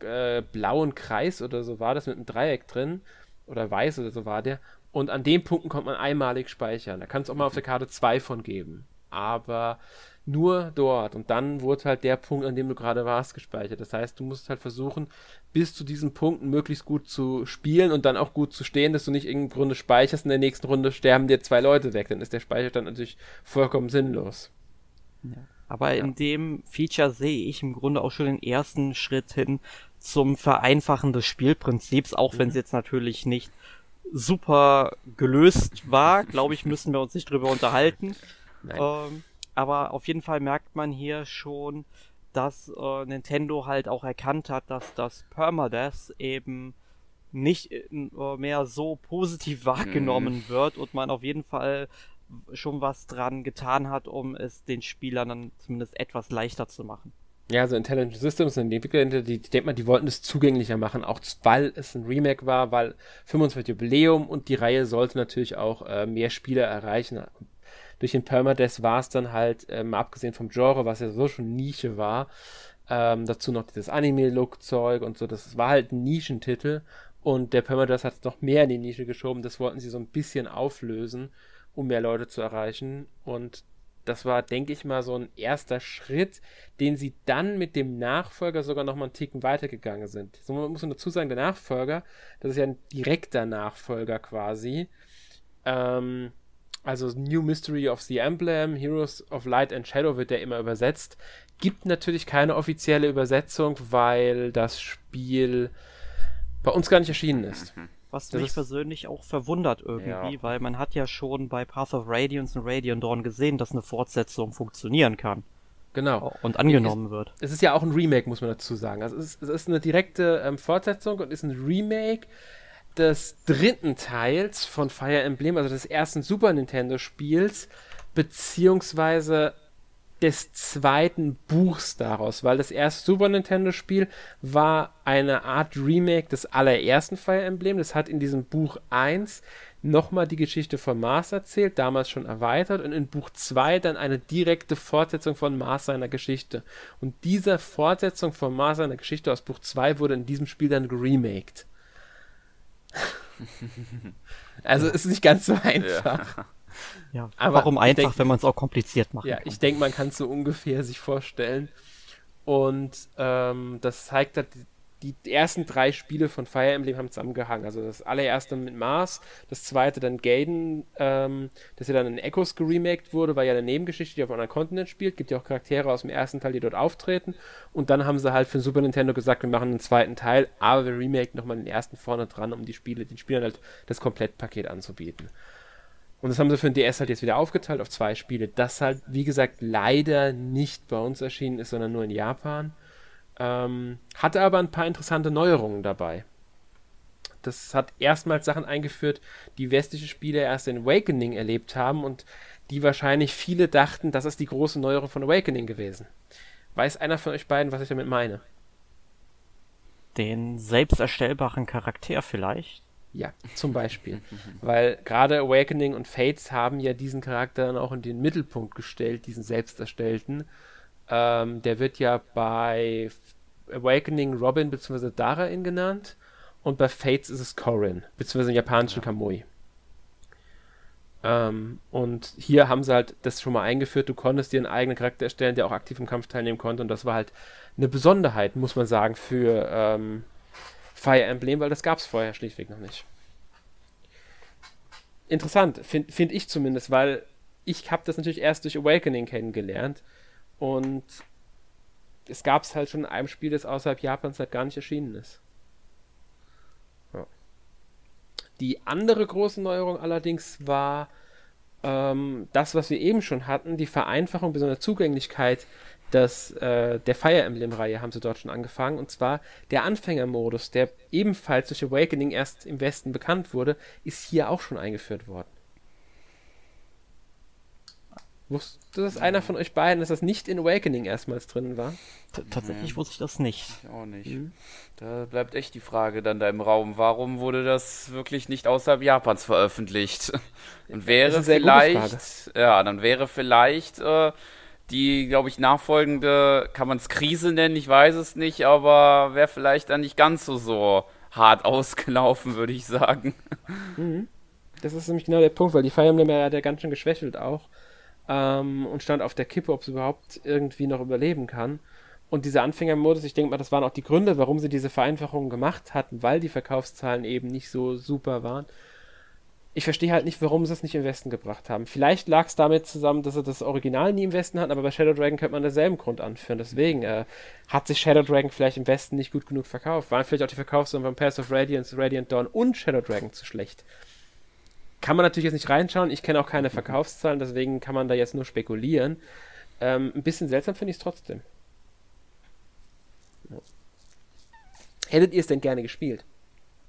äh, blauen Kreis oder so war das mit einem Dreieck drin oder weiß oder so war der und an den Punkten kommt man einmalig speichern. Da kann es auch mal auf der Karte zwei von geben. Aber nur dort. Und dann wurde halt der Punkt, an dem du gerade warst, gespeichert. Das heißt, du musst halt versuchen, bis zu diesen Punkten möglichst gut zu spielen und dann auch gut zu stehen, dass du nicht in Runde speicherst. In der nächsten Runde sterben dir zwei Leute weg. Dann ist der Speicher dann natürlich vollkommen sinnlos. Ja. Aber ja. in dem Feature sehe ich im Grunde auch schon den ersten Schritt hin zum Vereinfachen des Spielprinzips, auch mhm. wenn es jetzt natürlich nicht super gelöst war. Glaube ich, müssen wir uns nicht drüber unterhalten. Ähm, aber auf jeden Fall merkt man hier schon, dass äh, Nintendo halt auch erkannt hat, dass das Permadeath eben nicht äh, mehr so positiv wahrgenommen mhm. wird und man auf jeden Fall schon was dran getan hat, um es den Spielern dann zumindest etwas leichter zu machen. Ja, so Intelligent Systems und die Entwickler, die, die denkt man, die wollten es zugänglicher machen, auch weil es ein Remake war, weil 25 Jubiläum und die Reihe sollte natürlich auch äh, mehr Spieler erreichen. Durch den Permadeath war es dann halt, ähm, abgesehen vom Genre, was ja so schon Nische war, ähm, dazu noch dieses Anime-Look-Zeug und so, das war halt ein Nischentitel und der Permadeath hat es noch mehr in die Nische geschoben, das wollten sie so ein bisschen auflösen, um mehr Leute zu erreichen und das war, denke ich mal, so ein erster Schritt, den sie dann mit dem Nachfolger sogar noch mal einen Ticken weitergegangen sind. So muss man dazu sagen, der Nachfolger, das ist ja ein direkter Nachfolger quasi. Ähm, also New Mystery of the Emblem, Heroes of Light and Shadow wird der immer übersetzt. Gibt natürlich keine offizielle Übersetzung, weil das Spiel bei uns gar nicht erschienen ist. Mhm. Was das mich persönlich auch verwundert irgendwie, ja. weil man hat ja schon bei Path of Radiance und Radiant Dawn gesehen, dass eine Fortsetzung funktionieren kann. Genau. Und angenommen es, wird. Es ist ja auch ein Remake, muss man dazu sagen. Also es ist, es ist eine direkte ähm, Fortsetzung und ist ein Remake des dritten Teils von Fire Emblem, also des ersten Super Nintendo Spiels, beziehungsweise des zweiten Buchs daraus, weil das erste Super Nintendo Spiel war eine Art Remake des allerersten Fire Emblem. Das hat in diesem Buch 1 nochmal die Geschichte von Mars erzählt, damals schon erweitert, und in Buch 2 dann eine direkte Fortsetzung von Mars seiner Geschichte. Und dieser Fortsetzung von Mars seiner Geschichte aus Buch 2 wurde in diesem Spiel dann geremaked. also ist nicht ganz so einfach. Ja. Ja, aber warum einfach, denk, wenn man es auch kompliziert macht? Ja, kann. ich denke, man kann es so ungefähr sich vorstellen. Und ähm, das zeigt halt, die, ersten drei Spiele von Fire Emblem haben zusammengehangen. Also das allererste mit Mars, das zweite dann Gaiden, ähm, das ja dann in Echoes geremaked wurde, war ja eine Nebengeschichte, die auf einem anderen Kontinent spielt. Gibt ja auch Charaktere aus dem ersten Teil, die dort auftreten. Und dann haben sie halt für den Super Nintendo gesagt, wir machen einen zweiten Teil, aber wir remaken nochmal den ersten vorne dran, um die Spiele, den Spielern halt das Komplettpaket anzubieten. Und das haben sie für den DS halt jetzt wieder aufgeteilt auf zwei Spiele. Das halt, wie gesagt, leider nicht bei uns erschienen ist, sondern nur in Japan. Ähm, hatte aber ein paar interessante Neuerungen dabei. Das hat erstmals Sachen eingeführt, die westliche Spieler erst in Awakening erlebt haben und die wahrscheinlich viele dachten, das ist die große Neuerung von Awakening gewesen. Weiß einer von euch beiden, was ich damit meine? Den selbst erstellbaren Charakter vielleicht? Ja, zum Beispiel. Weil gerade Awakening und Fates haben ja diesen Charakter dann auch in den Mittelpunkt gestellt, diesen selbst erstellten. Ähm, der wird ja bei Awakening Robin bzw. Darain genannt und bei Fates ist es Corin, bzw. im japanischen Kamui. Ähm, und hier haben sie halt das schon mal eingeführt, du konntest dir einen eigenen Charakter erstellen, der auch aktiv im Kampf teilnehmen konnte und das war halt eine Besonderheit, muss man sagen, für ähm, Fire Emblem, weil das gab es vorher schlichtweg noch nicht. Interessant, finde find ich zumindest, weil ich habe das natürlich erst durch Awakening kennengelernt und es gab es halt schon in einem Spiel, das außerhalb Japans halt gar nicht erschienen ist. Ja. Die andere große Neuerung allerdings war ähm, das, was wir eben schon hatten, die Vereinfachung besonders Zugänglichkeit das, äh, der Fire Emblem-Reihe haben sie dort schon angefangen. Und zwar der Anfängermodus, der ebenfalls durch Awakening erst im Westen bekannt wurde, ist hier auch schon eingeführt worden. Wusste das einer von euch beiden, dass das nicht in Awakening erstmals drin war? T tatsächlich nee. wusste ich das nicht. Ich auch nicht. Mhm. Da bleibt echt die Frage dann da im Raum, warum wurde das wirklich nicht außerhalb Japans veröffentlicht? Und wäre vielleicht, ja, dann wäre vielleicht äh, die, glaube ich, nachfolgende, kann man es Krise nennen, ich weiß es nicht, aber wäre vielleicht dann nicht ganz so, so hart ausgelaufen, würde ich sagen. Mhm. Das ist nämlich genau der Punkt, weil die Fire Emblem hat ja ganz schön geschwächelt auch ähm, und stand auf der Kippe, ob es überhaupt irgendwie noch überleben kann. Und dieser Anfängermodus, ich denke mal, das waren auch die Gründe, warum sie diese Vereinfachungen gemacht hatten, weil die Verkaufszahlen eben nicht so super waren ich verstehe halt nicht, warum sie es nicht im Westen gebracht haben. Vielleicht lag es damit zusammen, dass sie das Original nie im Westen hatten, aber bei Shadow Dragon könnte man denselben Grund anführen. Deswegen äh, hat sich Shadow Dragon vielleicht im Westen nicht gut genug verkauft. Waren vielleicht auch die Verkaufszahlen von Pass of Radiance, Radiant Dawn und Shadow Dragon zu schlecht. Kann man natürlich jetzt nicht reinschauen. Ich kenne auch keine Verkaufszahlen, deswegen kann man da jetzt nur spekulieren. Ähm, ein bisschen seltsam finde ich es trotzdem. Ja. Hättet ihr es denn gerne gespielt?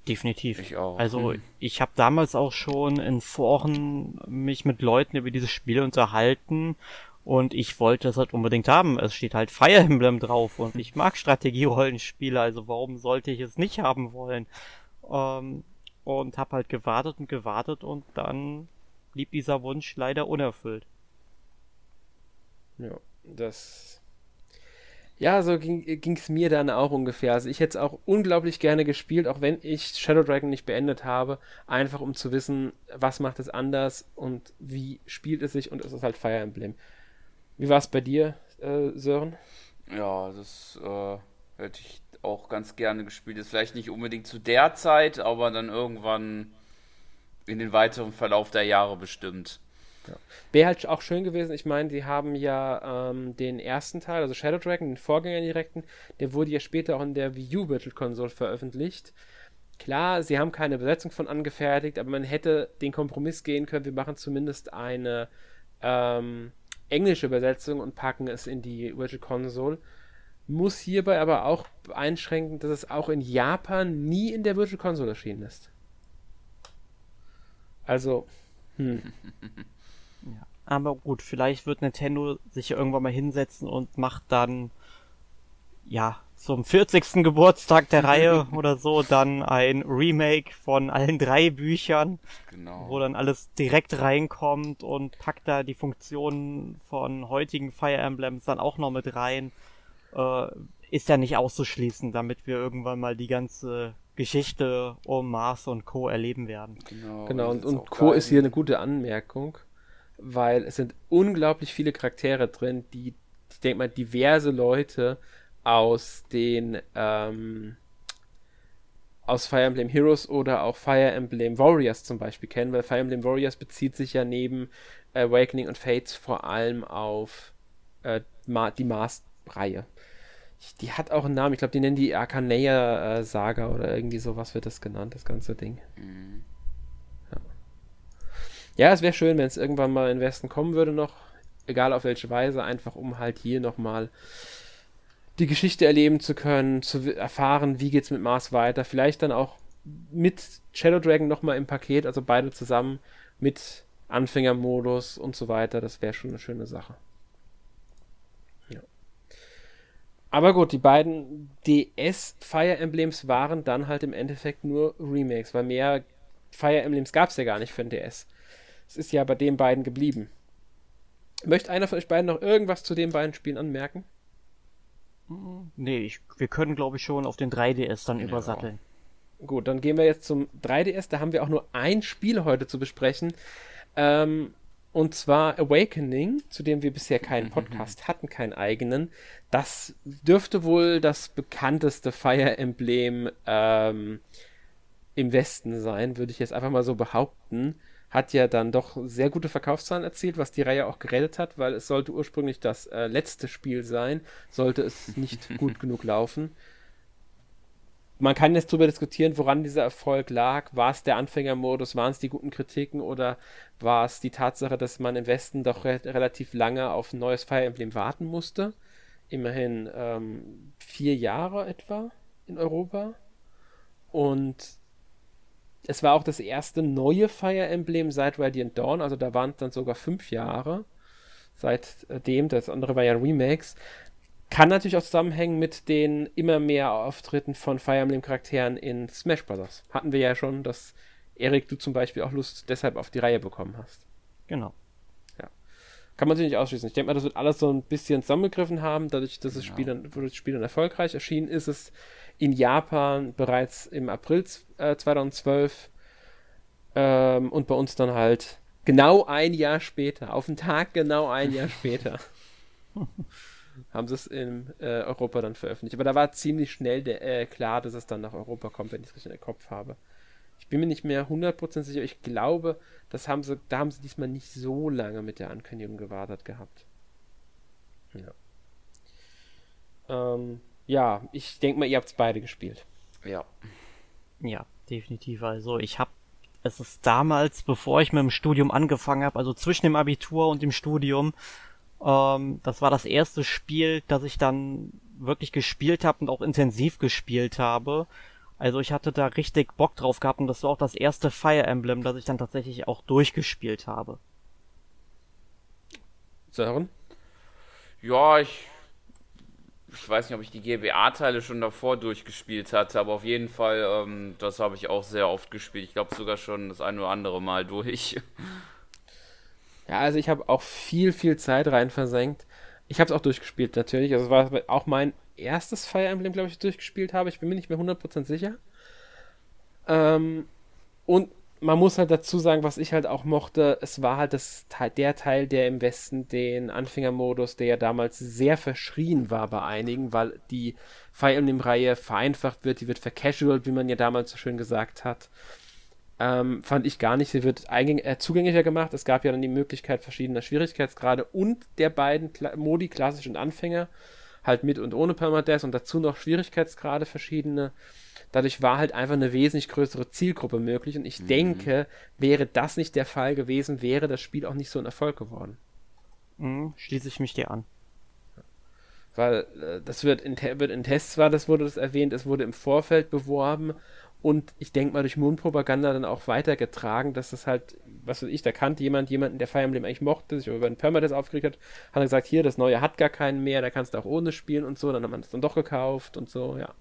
Definitiv. Ich auch. Also hm. ich habe damals auch schon in Foren mich mit Leuten über dieses Spiel unterhalten und ich wollte es halt unbedingt haben. Es steht halt Fire Emblem drauf und ich mag Strategierollenspiele, also warum sollte ich es nicht haben wollen? Ähm, und habe halt gewartet und gewartet und dann blieb dieser Wunsch leider unerfüllt. Ja, das ja, so ging es mir dann auch ungefähr. Also ich hätte es auch unglaublich gerne gespielt, auch wenn ich Shadow Dragon nicht beendet habe, einfach um zu wissen, was macht es anders und wie spielt es sich und es ist halt Fire Emblem. Wie war es bei dir, äh, Sören? Ja, das äh, hätte ich auch ganz gerne gespielt. Ist vielleicht nicht unbedingt zu der Zeit, aber dann irgendwann in den weiteren Verlauf der Jahre bestimmt. Ja. Wäre halt auch schön gewesen, ich meine, die haben ja ähm, den ersten Teil, also Shadow Dragon, den Vorgänger direkten, der wurde ja später auch in der Wii U Virtual Console veröffentlicht. Klar, sie haben keine Besetzung von angefertigt, aber man hätte den Kompromiss gehen können, wir machen zumindest eine ähm, englische Übersetzung und packen es in die Virtual Console. Muss hierbei aber auch einschränken, dass es auch in Japan nie in der Virtual Console erschienen ist. Also, hm. Ja. Aber gut, vielleicht wird Nintendo sich irgendwann mal hinsetzen und macht dann, ja, zum 40. Geburtstag der Reihe oder so dann ein Remake von allen drei Büchern, genau. wo dann alles direkt reinkommt und packt da die Funktionen von heutigen Fire Emblems dann auch noch mit rein. Äh, ist ja nicht auszuschließen, damit wir irgendwann mal die ganze Geschichte um Mars und Co. erleben werden. Genau, genau und, und Co. ist hier eine gute Anmerkung, weil es sind unglaublich viele Charaktere drin, die, ich denke mal, diverse Leute aus den ähm, aus Fire Emblem Heroes oder auch Fire Emblem Warriors zum Beispiel kennen, weil Fire Emblem Warriors bezieht sich ja neben Awakening und Fates vor allem auf äh, die Mars-Reihe. Die hat auch einen Namen, ich glaube, die nennen die Arcaneia-Saga äh, oder irgendwie sowas wird das genannt, das ganze Ding. Mhm. Ja. ja, es wäre schön, wenn es irgendwann mal in Westen kommen würde noch, egal auf welche Weise, einfach um halt hier nochmal mal die Geschichte erleben zu können, zu erfahren, wie geht's mit Mars weiter. Vielleicht dann auch mit Shadow Dragon nochmal im Paket, also beide zusammen mit Anfängermodus und so weiter. Das wäre schon eine schöne Sache. Ja. Aber gut, die beiden DS Fire Emblems waren dann halt im Endeffekt nur Remakes, weil mehr Fire Emblems gab es ja gar nicht für den DS. Es ist ja bei den beiden geblieben. Möchte einer von euch beiden noch irgendwas zu den beiden Spielen anmerken? Nee, ich, wir können glaube ich schon auf den 3DS dann ja. übersatteln. Gut, dann gehen wir jetzt zum 3DS. Da haben wir auch nur ein Spiel heute zu besprechen. Ähm, und zwar Awakening, zu dem wir bisher keinen Podcast hatten, keinen eigenen. Das dürfte wohl das bekannteste Fire Emblem ähm, im Westen sein, würde ich jetzt einfach mal so behaupten hat ja dann doch sehr gute Verkaufszahlen erzielt, was die Reihe auch gerettet hat, weil es sollte ursprünglich das äh, letzte Spiel sein, sollte es nicht gut genug laufen. Man kann jetzt darüber diskutieren, woran dieser Erfolg lag. War es der Anfängermodus, waren es die guten Kritiken oder war es die Tatsache, dass man im Westen doch re relativ lange auf ein neues Fire Emblem warten musste? Immerhin ähm, vier Jahre etwa in Europa. Und es war auch das erste neue Fire Emblem seit Radiant Dawn, also da waren es dann sogar fünf Jahre seitdem. Das andere war ja Remakes. Kann natürlich auch zusammenhängen mit den immer mehr Auftritten von Fire Emblem Charakteren in Smash Bros. Hatten wir ja schon, dass Erik, du zum Beispiel auch Lust deshalb auf die Reihe bekommen hast. Genau. Ja. Kann man sich nicht ausschließen. Ich denke mal, das wird alles so ein bisschen zusammengegriffen haben, dadurch, dass das Spiel dann, das Spiel dann erfolgreich erschienen ist. Es in Japan bereits im April äh, 2012 ähm, und bei uns dann halt genau ein Jahr später, auf den Tag genau ein Jahr später, haben sie es in äh, Europa dann veröffentlicht. Aber da war ziemlich schnell der, äh, klar, dass es dann nach Europa kommt, wenn ich es richtig in den Kopf habe. Ich bin mir nicht mehr 100% sicher. Ich glaube, das haben sie, da haben sie diesmal nicht so lange mit der Ankündigung gewartet gehabt. Ja. Ähm, ja, ich denke mal, ihr habt es beide gespielt. Ja. Ja, definitiv. Also ich habe es ist damals, bevor ich mit dem Studium angefangen habe, also zwischen dem Abitur und dem Studium, ähm, das war das erste Spiel, das ich dann wirklich gespielt habe und auch intensiv gespielt habe. Also ich hatte da richtig Bock drauf gehabt und das war auch das erste Fire Emblem, das ich dann tatsächlich auch durchgespielt habe. Sören? Ja, ich ich weiß nicht, ob ich die GBA-Teile schon davor durchgespielt hatte, aber auf jeden Fall, ähm, das habe ich auch sehr oft gespielt. Ich glaube sogar schon das ein oder andere Mal durch. Ja, also ich habe auch viel, viel Zeit rein versenkt. Ich habe es auch durchgespielt natürlich. Also es war auch mein erstes Fire Emblem, glaube ich, durchgespielt habe. Ich bin mir nicht mehr 100% sicher. Ähm, und man muss halt dazu sagen, was ich halt auch mochte, es war halt das, der Teil, der im Westen den Anfängermodus, der ja damals sehr verschrien war bei einigen, weil die Fire Emblem-Reihe vereinfacht wird, die wird vercasualt, wie man ja damals so schön gesagt hat. Ähm, fand ich gar nicht. Sie wird äh, zugänglicher gemacht. Es gab ja dann die Möglichkeit verschiedener Schwierigkeitsgrade und der beiden Kla Modi, klassisch und Anfänger, halt mit und ohne Permadeath und dazu noch Schwierigkeitsgrade verschiedene. Dadurch war halt einfach eine wesentlich größere Zielgruppe möglich und ich mhm. denke, wäre das nicht der Fall gewesen, wäre das Spiel auch nicht so ein Erfolg geworden. Mhm, schließe ich mich dir an. Weil äh, das wird in, wird in Tests war, das wurde das erwähnt, es wurde im Vorfeld beworben und ich denke mal durch Mundpropaganda dann auch weitergetragen, dass das halt, was weiß ich, da kannte jemand jemanden, der Fire Emblem eigentlich mochte, sich über einen Permadeath aufgeregt hat, hat er gesagt, hier, das neue hat gar keinen mehr, da kannst du auch ohne spielen und so, dann hat man es dann doch gekauft und so, ja.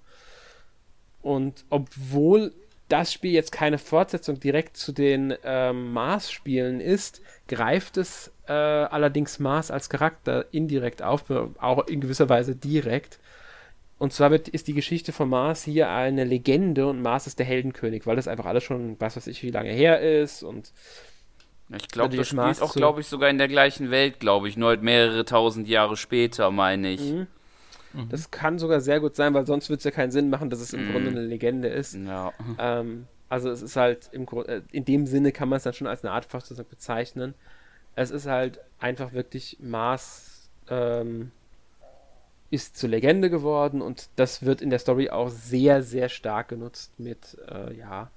Und obwohl das Spiel jetzt keine Fortsetzung direkt zu den ähm, Mars-Spielen ist, greift es äh, allerdings Mars als Charakter indirekt auf, auch in gewisser Weise direkt. Und zwar wird, ist die Geschichte von Mars hier eine Legende und Mars ist der Heldenkönig, weil das einfach alles schon, was weiß ich, wie lange her ist und. Ich glaube, das spielt Mars auch, glaube ich, sogar in der gleichen Welt, glaube ich, nur halt mehrere tausend Jahre später, meine ich. Mhm. Mhm. Das kann sogar sehr gut sein, weil sonst würde es ja keinen Sinn machen, dass es im mhm. Grunde eine Legende ist. Ja. Ähm, also es ist halt im Grunde, äh, in dem Sinne kann man es dann schon als eine Art Fortsetzung bezeichnen. Es ist halt einfach wirklich Mars ähm, ist zur Legende geworden und das wird in der Story auch sehr, sehr stark genutzt mit, äh, ja,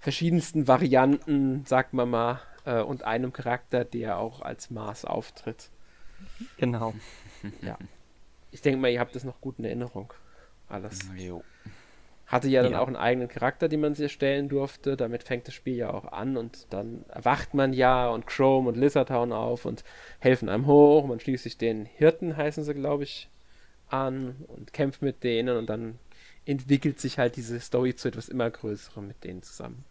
verschiedensten Varianten, sagt man mal, äh, und einem Charakter, der auch als Mars auftritt. Genau. Ja. Ich denke mal, ihr habt das noch gut in Erinnerung. Alles. Jo. Hatte ja dann ja. auch einen eigenen Charakter, den man sich erstellen durfte. Damit fängt das Spiel ja auch an und dann erwacht man ja und Chrome und Lizardtown auf und helfen einem hoch. Man schließt sich den Hirten, heißen sie, glaube ich, an und kämpft mit denen und dann entwickelt sich halt diese Story zu etwas immer Größerem mit denen zusammen.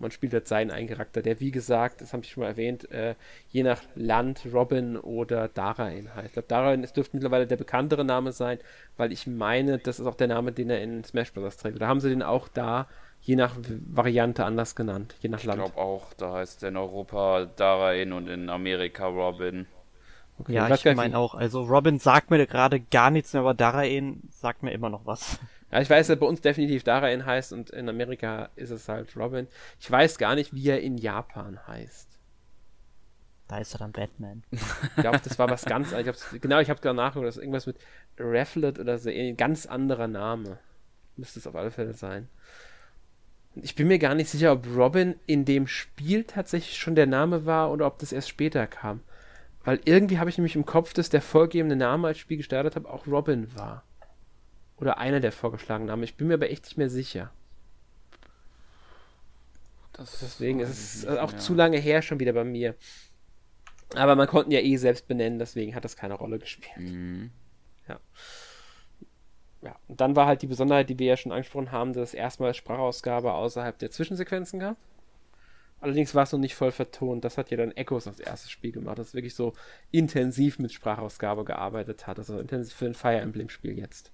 Man spielt halt seinen einen Charakter, der wie gesagt, das habe ich schon mal erwähnt, äh, je nach Land Robin oder Darain heißt. Ich glaube, Darain dürfte mittlerweile der bekanntere Name sein, weil ich meine, das ist auch der Name, den er in Smash Bros. trägt. Da haben sie den auch da, je nach Variante anders genannt, je nach ich Land. Ich glaube auch, da heißt er in Europa Darain und in Amerika Robin. Okay, ja, ich meine auch. Also Robin sagt mir gerade gar nichts mehr, aber Darain sagt mir immer noch was. Ja, ich weiß, dass bei uns definitiv Darain heißt und in Amerika ist es halt Robin. Ich weiß gar nicht, wie er in Japan heißt. Da ist er dann Batman. Ich glaube, das war was ganz anderes. Genau, ich habe gerade nachgeguckt, das ist irgendwas mit Rafflet oder so, ein ganz anderer Name. Müsste es auf alle Fälle sein. Ich bin mir gar nicht sicher, ob Robin in dem Spiel tatsächlich schon der Name war oder ob das erst später kam. Weil irgendwie habe ich nämlich im Kopf, dass der vorgegebene Name, als ich das Spiel gestartet habe, auch Robin war. Oder einer der vorgeschlagenen Namen. Ich bin mir aber echt nicht mehr sicher. Das Deswegen ist es auch mehr. zu lange her schon wieder bei mir. Aber man konnte ihn ja eh selbst benennen, deswegen hat das keine Rolle gespielt. Mhm. Ja. Ja, und dann war halt die Besonderheit, die wir ja schon angesprochen haben, dass es erstmals Sprachausgabe außerhalb der Zwischensequenzen gab. Allerdings war es noch nicht voll vertont. Das hat ja dann Echos als erstes Spiel gemacht, das wirklich so intensiv mit Sprachausgabe gearbeitet hat. Also intensiv für ein Fire Emblem-Spiel jetzt.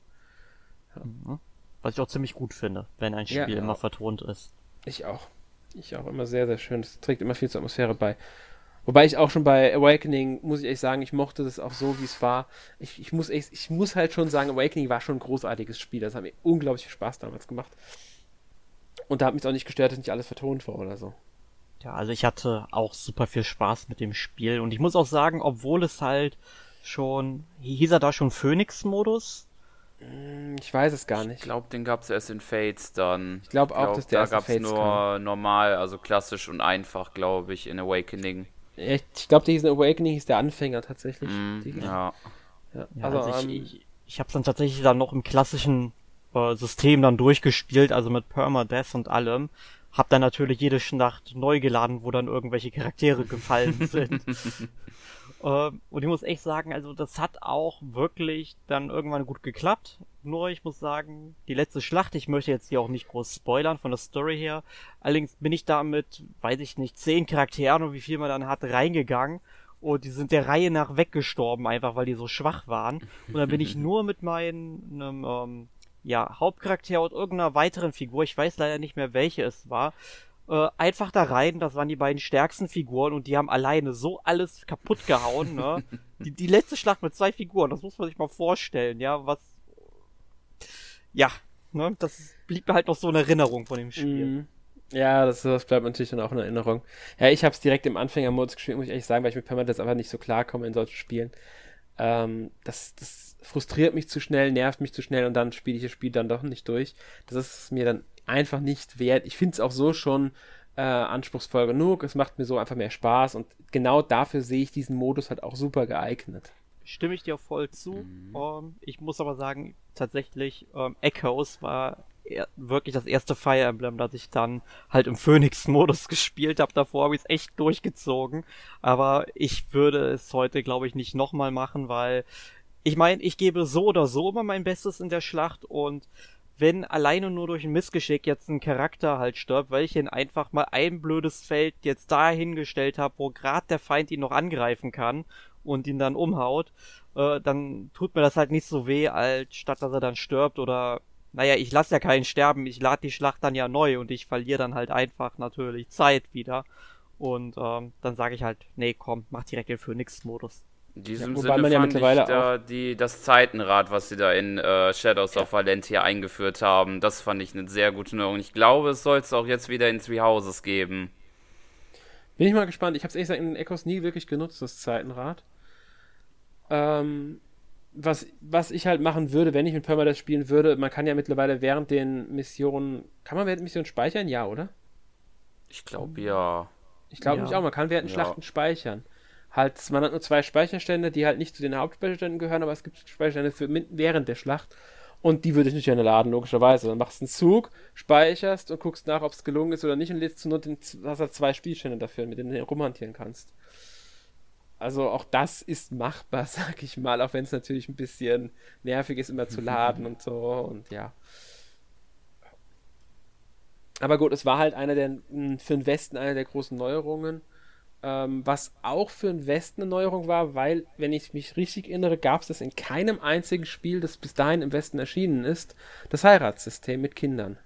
Ja. Mhm. Was ich auch ziemlich gut finde, wenn ein Spiel ja, immer vertont ist. Ich auch. Ich auch immer sehr, sehr schön. Das trägt immer viel zur Atmosphäre bei. Wobei ich auch schon bei Awakening, muss ich echt sagen, ich mochte das auch so, wie es war. Ich, ich, muss echt, ich muss halt schon sagen, Awakening war schon ein großartiges Spiel. Das hat mir unglaublich viel Spaß damals gemacht. Und da hat mich auch nicht gestört, dass nicht alles vertont war oder so. Ja, also ich hatte auch super viel Spaß mit dem Spiel. Und ich muss auch sagen, obwohl es halt schon, hieß er da schon Phoenix-Modus? Hm, ich weiß es gar nicht. Ich glaube, den gab es erst in Fates dann. Ich glaube auch, glaub, dass der da gab es nur kam. normal, also klassisch und einfach, glaube ich, in Awakening. Ich, ich glaube, der hieß Awakening hieß der Anfänger tatsächlich. Mm, ja. ja. Also, also ich, ähm, ich, ich habe dann tatsächlich dann noch im klassischen äh, System dann durchgespielt, also mit Permadeath und allem. Hab dann natürlich jede Nacht neu geladen, wo dann irgendwelche Charaktere gefallen sind. Ähm, und ich muss echt sagen, also das hat auch wirklich dann irgendwann gut geklappt. Nur ich muss sagen, die letzte Schlacht, ich möchte jetzt hier auch nicht groß spoilern von der Story her. Allerdings bin ich da mit, weiß ich nicht, zehn Charakteren und wie viel man dann hat, reingegangen. Und die sind der Reihe nach weggestorben, einfach weil die so schwach waren. Und dann bin ich nur mit meinem ähm, ja, Hauptcharakter und irgendeiner weiteren Figur, ich weiß leider nicht mehr welche es war, äh, einfach da rein. Das waren die beiden stärksten Figuren und die haben alleine so alles kaputt gehauen. Ne? die, die letzte Schlacht mit zwei Figuren, das muss man sich mal vorstellen, ja, was. Ja, ne, das blieb mir halt noch so eine Erinnerung von dem Spiel. Mhm. Ja, das, das bleibt natürlich dann auch in Erinnerung. Ja, ich habe es direkt im Anfängermodus gespielt, muss ich ehrlich sagen, weil ich mit Permanent einfach nicht so klarkomme in solchen Spielen. Ähm, das, das frustriert mich zu schnell, nervt mich zu schnell und dann spiele ich das Spiel dann doch nicht durch. Das ist mir dann einfach nicht wert. Ich finde es auch so schon äh, anspruchsvoll genug. Es macht mir so einfach mehr Spaß und genau dafür sehe ich diesen Modus halt auch super geeignet. Stimme ich dir voll zu. Mhm. Um, ähm, ich muss aber sagen, tatsächlich, um, ähm, Echoes war wirklich das erste Fire Emblem, das ich dann halt im Phoenix-Modus gespielt habe. Davor habe ich es echt durchgezogen. Aber ich würde es heute, glaube ich, nicht nochmal machen, weil ich meine, ich gebe so oder so immer mein Bestes in der Schlacht und wenn alleine nur durch ein Missgeschick jetzt ein Charakter halt stirbt, weil ich ihn einfach mal ein blödes Feld jetzt dahingestellt habe, wo gerade der Feind ihn noch angreifen kann und ihn dann umhaut, äh, dann tut mir das halt nicht so weh, als statt dass er dann stirbt oder naja, ich lasse ja keinen sterben, ich lade die Schlacht dann ja neu und ich verliere dann halt einfach natürlich Zeit wieder. Und ähm, dann sage ich halt, nee, komm, mach direkt den Phoenix-Modus. In diesem ja, Sinne man ja mittlerweile ich da die, das Zeitenrad, was sie da in äh, Shadows ja. of Valentia eingeführt haben, das fand ich eine sehr gute Neuerung. Ich glaube, es soll es auch jetzt wieder in Three Houses geben. Bin ich mal gespannt. Ich habe es ehrlich gesagt in Echos nie wirklich genutzt, das Zeitenrad. Ähm, was, was ich halt machen würde, wenn ich mit Permadeath spielen würde, man kann ja mittlerweile während den Missionen, kann man während Missionen speichern? Ja, oder? Ich glaube ja. Ich glaube ja. nämlich auch, man kann während ja. Schlachten speichern. Halt, man hat nur zwei Speicherstände, die halt nicht zu den Hauptspeicherständen gehören, aber es gibt Speicherstände für während der Schlacht. Und die würde ich nicht gerne laden, logischerweise. Dann machst du einen Zug, speicherst und guckst nach, ob es gelungen ist oder nicht und lädst zu nur den, hast halt zwei Spielstände dafür, mit denen du rumhantieren kannst. Also auch das ist machbar, sag ich mal, auch wenn es natürlich ein bisschen nervig ist, immer zu laden und so und ja. Aber gut, es war halt einer der, für den Westen eine der großen Neuerungen. Ähm, was auch für den Westen eine Neuerung war, weil, wenn ich mich richtig erinnere, gab es das in keinem einzigen Spiel, das bis dahin im Westen erschienen ist, das Heiratssystem mit Kindern.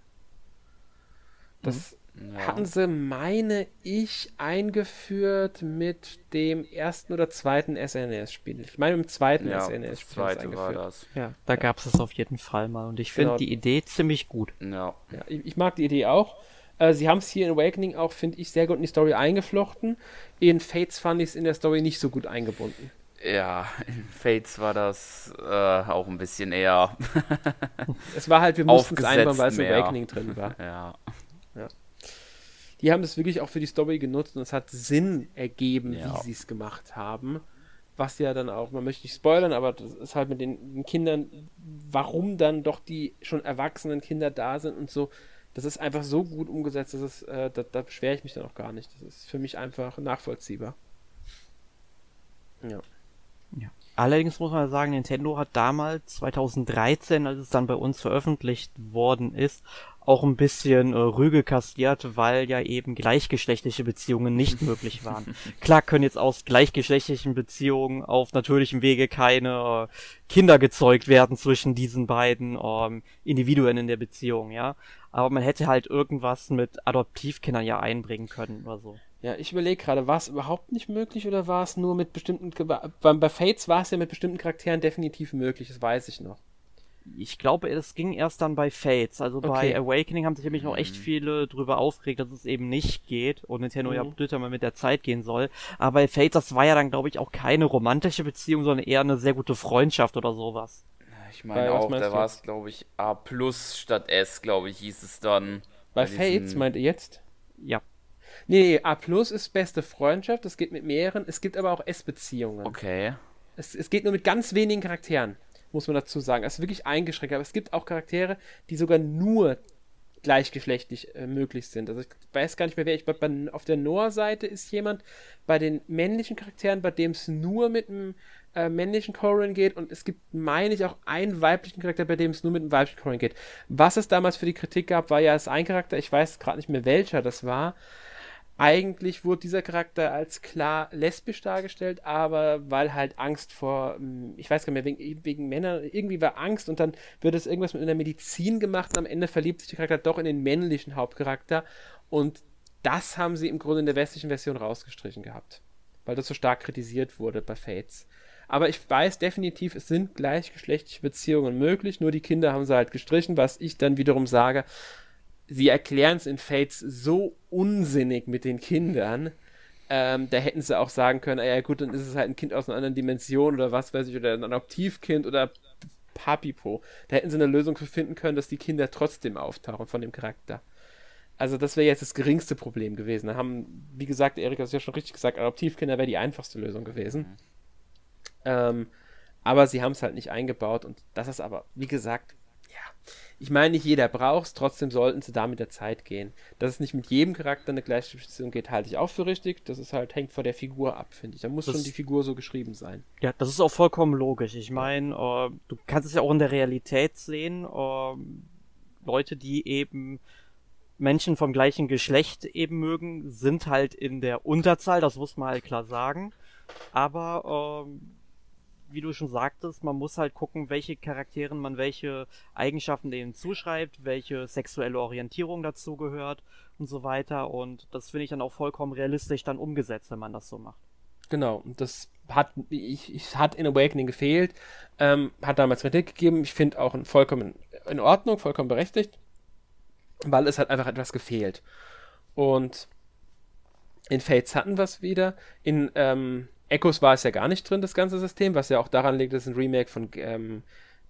Das mhm. Ja. Hatten sie, meine ich, eingeführt mit dem ersten oder zweiten SNES-Spiel. Ich meine, im zweiten ja, SNES-Spiel eingeführt. War das. Ja, da ja. gab es es auf jeden Fall mal und ich finde genau. die Idee ziemlich gut. Ja. ja ich, ich, mag die Idee auch. Äh, sie haben es hier in Awakening auch, finde ich, sehr gut in die Story eingeflochten. In Fates fand ich es in der Story nicht so gut eingebunden. Ja, in Fates war das äh, auch ein bisschen eher. es war halt, wir mussten es einbauen, weil es Awakening drin war. Ja die haben das wirklich auch für die Story genutzt und es hat Sinn ergeben, ja. wie sie es gemacht haben. Was ja dann auch, man möchte nicht spoilern, aber das ist halt mit den Kindern, warum dann doch die schon erwachsenen Kinder da sind und so. Das ist einfach so gut umgesetzt, dass es, äh, da, da beschwere ich mich dann auch gar nicht. Das ist für mich einfach nachvollziehbar. Ja. ja. Allerdings muss man sagen, Nintendo hat damals, 2013, als es dann bei uns veröffentlicht worden ist, auch ein bisschen äh, Rüge kastiert, weil ja eben gleichgeschlechtliche Beziehungen nicht möglich waren. Klar können jetzt aus gleichgeschlechtlichen Beziehungen auf natürlichem Wege keine äh, Kinder gezeugt werden zwischen diesen beiden ähm, Individuen in der Beziehung, ja. Aber man hätte halt irgendwas mit Adoptivkindern ja einbringen können oder so. Ja, ich überlege gerade, war es überhaupt nicht möglich oder war es nur mit bestimmten. Bei, bei Fates war es ja mit bestimmten Charakteren definitiv möglich, das weiß ich noch. Ich glaube, es ging erst dann bei Fates. Also okay. bei Awakening haben sich nämlich noch echt mhm. viele drüber aufgeregt, dass es eben nicht geht und Nintendo mhm. ja bitte mal mit der Zeit gehen soll. Aber bei Fates, das war ja dann, glaube ich, auch keine romantische Beziehung, sondern eher eine sehr gute Freundschaft oder sowas. Ich meine auch, da war es, glaube ich, A plus statt S, glaube ich, hieß es dann. Bei, bei Fates meint ihr jetzt? Ja. Nee, A plus ist beste Freundschaft, es geht mit mehreren, es gibt aber auch S-Beziehungen. Okay. Es, es geht nur mit ganz wenigen Charakteren muss man dazu sagen. Es ist wirklich eingeschränkt, aber es gibt auch Charaktere, die sogar nur gleichgeschlechtlich äh, möglich sind. Also ich weiß gar nicht mehr, wer ich bei, auf der Noah-Seite ist jemand bei den männlichen Charakteren, bei dem es nur mit einem äh, männlichen Corin geht und es gibt, meine ich, auch einen weiblichen Charakter, bei dem es nur mit einem weiblichen Corin geht. Was es damals für die Kritik gab, war ja, es ein Charakter, ich weiß gerade nicht mehr welcher das war, eigentlich wurde dieser Charakter als klar lesbisch dargestellt, aber weil halt Angst vor, hm, ich weiß gar nicht mehr, wegen, wegen Männern, irgendwie war Angst und dann wird es irgendwas mit einer Medizin gemacht und am Ende verliebt sich der Charakter doch in den männlichen Hauptcharakter und das haben sie im Grunde in der westlichen Version rausgestrichen gehabt, weil das so stark kritisiert wurde bei Fates. Aber ich weiß definitiv, es sind gleichgeschlechtliche Beziehungen möglich, nur die Kinder haben sie halt gestrichen, was ich dann wiederum sage, sie erklären es in Fates so unsinnig mit den Kindern. Ähm, da hätten sie auch sagen können, ah ja gut, dann ist es halt ein Kind aus einer anderen Dimension oder was weiß ich, oder ein Adoptivkind oder Papipo. Da hätten sie eine Lösung für finden können, dass die Kinder trotzdem auftauchen von dem Charakter. Also das wäre jetzt das geringste Problem gewesen. Da haben, wie gesagt, Erik hat es ja schon richtig gesagt, Adoptivkinder wäre die einfachste Lösung gewesen. Mhm. Ähm, aber sie haben es halt nicht eingebaut und das ist aber, wie gesagt, ja, ich meine, nicht jeder braucht es, trotzdem sollten sie da mit der Zeit gehen. Dass es nicht mit jedem Charakter eine Gleichbeziehung geht, halte ich auch für richtig. Das ist halt, hängt von der Figur ab, finde ich. Da muss das, schon die Figur so geschrieben sein. Ja, das ist auch vollkommen logisch. Ich meine, äh, du kannst es ja auch in der Realität sehen. Äh, Leute, die eben Menschen vom gleichen Geschlecht eben mögen, sind halt in der Unterzahl, das muss man halt klar sagen. Aber ähm, wie du schon sagtest, man muss halt gucken, welche Charakteren man welche Eigenschaften denen zuschreibt, welche sexuelle Orientierung dazu gehört und so weiter. Und das finde ich dann auch vollkommen realistisch dann umgesetzt, wenn man das so macht. Genau, das hat, ich, ich hat in Awakening gefehlt, ähm, hat damals Kritik gegeben. Ich finde auch vollkommen in Ordnung, vollkommen berechtigt weil es hat einfach etwas gefehlt. Und in Fates hatten wir es wieder. In ähm, Echos war es ja gar nicht drin, das ganze System, was ja auch daran liegt, dass es ein Remake von ähm,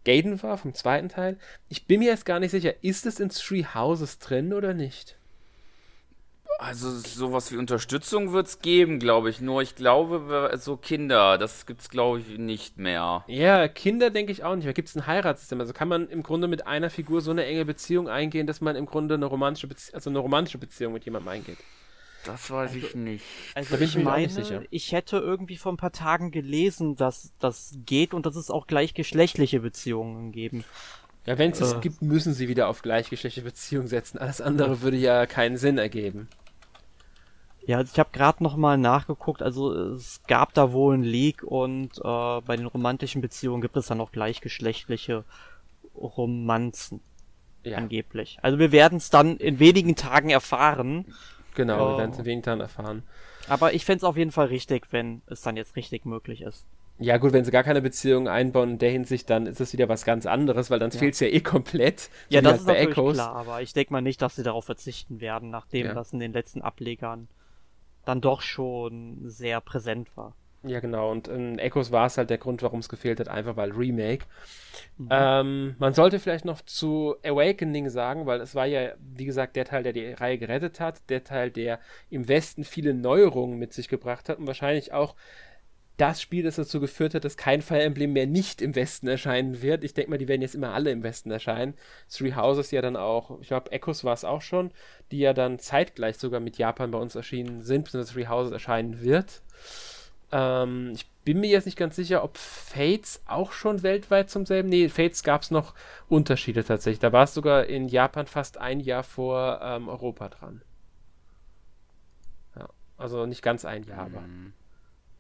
Gaiden war, vom zweiten Teil. Ich bin mir jetzt gar nicht sicher, ist es in Three Houses drin oder nicht? Also sowas wie Unterstützung wird es geben, glaube ich. Nur ich glaube, so Kinder, das gibt es, glaube ich, nicht mehr. Ja, Kinder denke ich auch nicht. Da gibt es ein Heiratssystem. Also kann man im Grunde mit einer Figur so eine enge Beziehung eingehen, dass man im Grunde eine romantische, Bezie also eine romantische Beziehung mit jemandem eingeht. Das weiß also, ich nicht. Also ich, ich meine, ich hätte irgendwie vor ein paar Tagen gelesen, dass das geht und dass es auch gleichgeschlechtliche Beziehungen geben. Ja, wenn es äh. es gibt, müssen sie wieder auf gleichgeschlechtliche Beziehungen setzen. Alles andere würde ja keinen Sinn ergeben. Ja, also ich habe gerade noch mal nachgeguckt. Also es gab da wohl ein Leak und äh, bei den romantischen Beziehungen gibt es dann auch gleichgeschlechtliche Romanzen. Ja. Angeblich. Also wir werden es dann in wenigen Tagen erfahren. Genau, wir werden es in wenigen Tagen erfahren. Aber ich fände es auf jeden Fall richtig, wenn es dann jetzt richtig möglich ist. Ja, gut, wenn sie gar keine Beziehung einbauen in der Hinsicht, dann ist es wieder was ganz anderes, weil dann ja. fehlt es ja eh komplett. Ja, das halt ist natürlich Echoes. klar, aber ich denke mal nicht, dass sie darauf verzichten werden, nachdem ja. das in den letzten Ablegern dann doch schon sehr präsent war. Ja, genau. Und in Echos war es halt der Grund, warum es gefehlt hat, einfach weil Remake. Mhm. Ähm, man sollte vielleicht noch zu Awakening sagen, weil es war ja, wie gesagt, der Teil, der die Reihe gerettet hat, der Teil, der im Westen viele Neuerungen mit sich gebracht hat und wahrscheinlich auch das Spiel, das dazu geführt hat, dass kein Fire Emblem mehr nicht im Westen erscheinen wird. Ich denke mal, die werden jetzt immer alle im Westen erscheinen. Three Houses ja dann auch, ich glaube, Echos war es auch schon, die ja dann zeitgleich sogar mit Japan bei uns erschienen sind, beziehungsweise Three Houses erscheinen wird. Ähm, ich bin mir jetzt nicht ganz sicher, ob Fates auch schon weltweit zum selben. Nee, Fates gab es noch Unterschiede tatsächlich. Da war es sogar in Japan fast ein Jahr vor ähm, Europa dran. Ja, also nicht ganz ein Jahr, mhm. aber.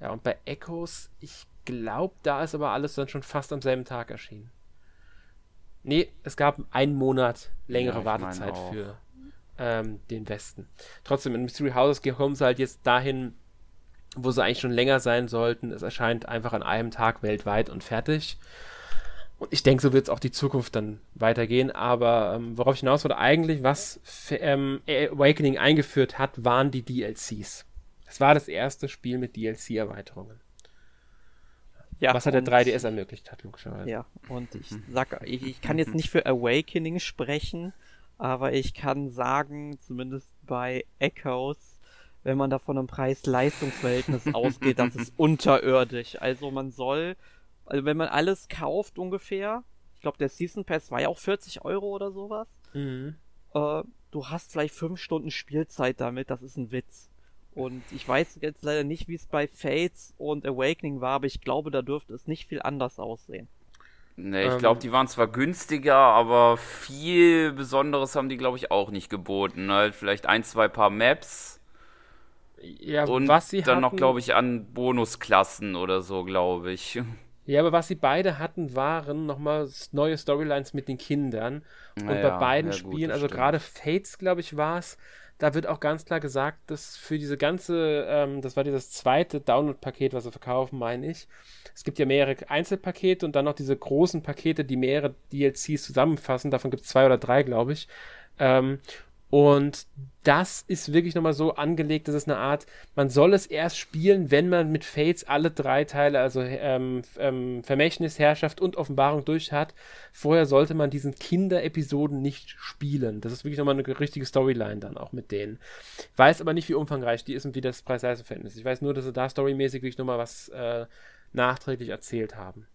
Ja, und bei Echoes, ich glaube, da ist aber alles dann schon fast am selben Tag erschienen. Nee, es gab einen Monat längere ja, Wartezeit für ähm, den Westen. Trotzdem, in Mystery Houses kommen sie halt jetzt dahin, wo sie eigentlich schon länger sein sollten. Es erscheint einfach an einem Tag weltweit und fertig. Und ich denke, so wird es auch die Zukunft dann weitergehen. Aber ähm, worauf ich hinaus wollte, eigentlich, was ähm, Awakening eingeführt hat, waren die DLCs. Es war das erste Spiel mit DLC-Erweiterungen. Ja, was hat der 3DS ermöglicht hat, logischerweise. Ja, und ich sag, ich, ich kann jetzt nicht für Awakening sprechen, aber ich kann sagen, zumindest bei Echoes, wenn man da von einem Preis-Leistungs-Verhältnis ausgeht, das ist unterirdisch. Also man soll, also wenn man alles kauft ungefähr, ich glaube der Season Pass war ja auch 40 Euro oder sowas, mhm. äh, du hast vielleicht 5 Stunden Spielzeit damit, das ist ein Witz. Und ich weiß jetzt leider nicht, wie es bei Fates und Awakening war, aber ich glaube, da dürfte es nicht viel anders aussehen. Ne, ich ähm, glaube, die waren zwar günstiger, aber viel Besonderes haben die, glaube ich, auch nicht geboten. Halt vielleicht ein, zwei paar Maps. Ja, und was sie dann hatten, noch, glaube ich, an Bonusklassen oder so, glaube ich. Ja, aber was sie beide hatten, waren nochmal neue Storylines mit den Kindern. Und naja, bei beiden ja, Spielen, also gerade Fates, glaube ich, war es, da wird auch ganz klar gesagt, dass für diese ganze, ähm, das war dieses zweite Download-Paket, was wir verkaufen, meine ich. Es gibt ja mehrere Einzelpakete und dann noch diese großen Pakete, die mehrere DLCs zusammenfassen. Davon gibt es zwei oder drei, glaube ich. Ähm, und das ist wirklich nochmal so angelegt, dass es eine Art, man soll es erst spielen, wenn man mit Fates alle drei Teile, also ähm, ähm, Vermächtnis, Herrschaft und Offenbarung durch hat. Vorher sollte man diesen Kinder-Episoden nicht spielen. Das ist wirklich nochmal eine richtige Storyline dann auch mit denen. Weiß aber nicht, wie umfangreich die ist und wie das Preis-Leistung-Verhältnis Ich weiß nur, dass sie da storymäßig wirklich nochmal was äh, nachträglich erzählt haben.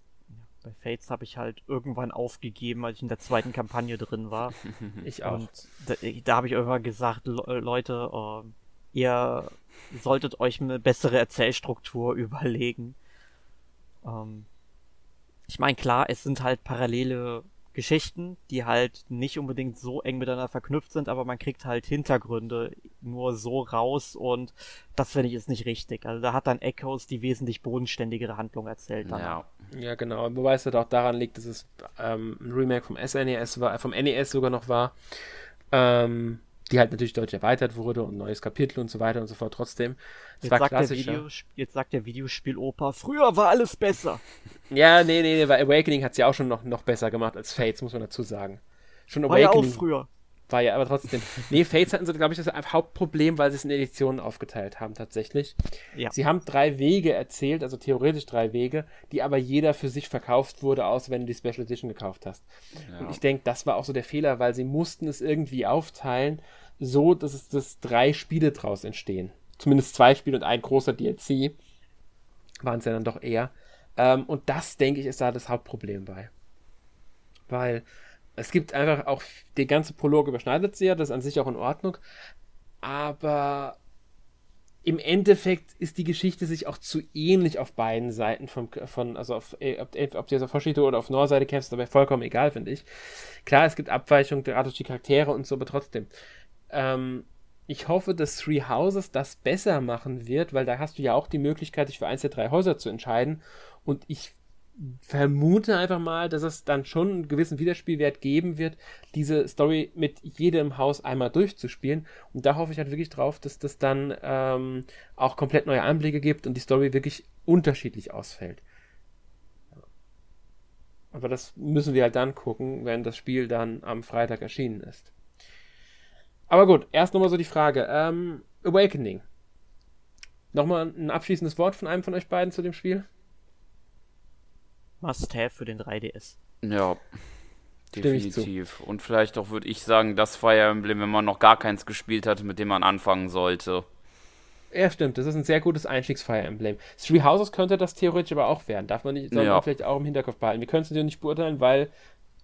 Bei Fates habe ich halt irgendwann aufgegeben, als ich in der zweiten Kampagne drin war. ich auch. Und da, da habe ich irgendwann gesagt, Le Leute, uh, ihr solltet euch eine bessere Erzählstruktur überlegen. Ähm, ich meine, klar, es sind halt parallele Geschichten, die halt nicht unbedingt so eng miteinander verknüpft sind, aber man kriegt halt Hintergründe nur so raus und das finde ich ist nicht richtig. Also da hat dann Echoes die wesentlich bodenständigere Handlung erzählt. Dann. Ja. ja, genau. Wobei es halt auch daran liegt, dass es ähm, ein Remake vom SNES war, vom NES sogar noch war. Ähm, die halt natürlich deutlich erweitert wurde und neues Kapitel und so weiter und so fort. Trotzdem, es war sagt Video, jetzt sagt der Videospiel-Opa, früher war alles besser. Ja, nee, nee, nee, weil Awakening hat es ja auch schon noch, noch besser gemacht als Fates, muss man dazu sagen. Schon Awakening. War ja auch früher. War ja, aber trotzdem. nee, Fates hatten sie, glaube ich, das Hauptproblem, weil sie es in Editionen aufgeteilt haben, tatsächlich. Ja. Sie haben drei Wege erzählt, also theoretisch drei Wege, die aber jeder für sich verkauft wurde, außer wenn du die Special Edition gekauft hast. Ja. Und ich denke, das war auch so der Fehler, weil sie mussten es irgendwie aufteilen, so dass es dass drei Spiele draus entstehen. Zumindest zwei Spiele und ein großer DLC. Waren es ja dann doch eher. Ähm, und das, denke ich, ist da das Hauptproblem bei. Weil es gibt einfach auch, die ganze Prolog überschneidet sich ja, das ist an sich auch in Ordnung. Aber im Endeffekt ist die Geschichte sich auch zu ähnlich auf beiden Seiten von, von also auf, äh, ob, ob du jetzt auf Hoshito oder auf Nordseite kämpfst, dabei vollkommen egal, finde ich. Klar, es gibt Abweichungen, gerade durch die Charaktere und so, aber trotzdem. Ähm, ich hoffe, dass Three Houses das besser machen wird, weil da hast du ja auch die Möglichkeit, dich für eins der drei Häuser zu entscheiden. Und ich vermute einfach mal, dass es dann schon einen gewissen Wiederspielwert geben wird, diese Story mit jedem Haus einmal durchzuspielen. Und da hoffe ich halt wirklich drauf, dass das dann ähm, auch komplett neue Einblicke gibt und die Story wirklich unterschiedlich ausfällt. Aber das müssen wir halt dann gucken, wenn das Spiel dann am Freitag erschienen ist. Aber gut, erst nochmal so die Frage. Ähm, Awakening. Nochmal ein abschließendes Wort von einem von euch beiden zu dem Spiel? Must-have für den 3DS. Ja, definitiv. Und vielleicht auch würde ich sagen, das Fire Emblem, wenn man noch gar keins gespielt hat, mit dem man anfangen sollte. Ja, stimmt. Das ist ein sehr gutes Einstiegs-Fire Emblem. Three Houses könnte das theoretisch aber auch werden. Darf man nicht, soll ja. man vielleicht auch im Hinterkopf behalten. Wir können es natürlich nicht beurteilen, weil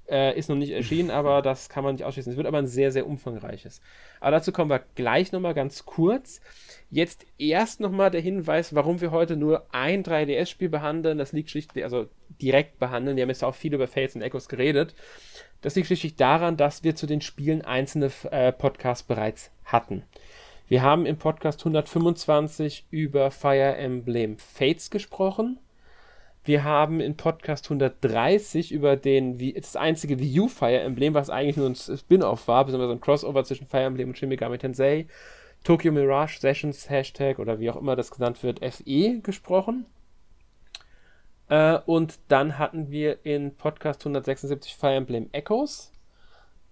äh, ist noch nicht erschienen, aber das kann man nicht ausschließen. Es wird aber ein sehr, sehr umfangreiches. Aber dazu kommen wir gleich nochmal ganz kurz. Jetzt erst nochmal der Hinweis, warum wir heute nur ein 3DS-Spiel behandeln. Das liegt schlicht, also direkt behandeln. Wir haben jetzt auch viel über Fates und Echoes geredet. Das liegt schlichtlich daran, dass wir zu den Spielen einzelne äh, Podcasts bereits hatten. Wir haben im Podcast 125 über Fire Emblem Fates gesprochen. Wir haben in Podcast 130 über den, das einzige Wii U Fire Emblem, was eigentlich nur ein Spin-off war, beziehungsweise ein Crossover zwischen Fire Emblem und Shin Megami Tensei, Tokyo Mirage Sessions Hashtag oder wie auch immer das genannt wird, FE gesprochen. Äh, und dann hatten wir in Podcast 176 Fire Emblem Echoes,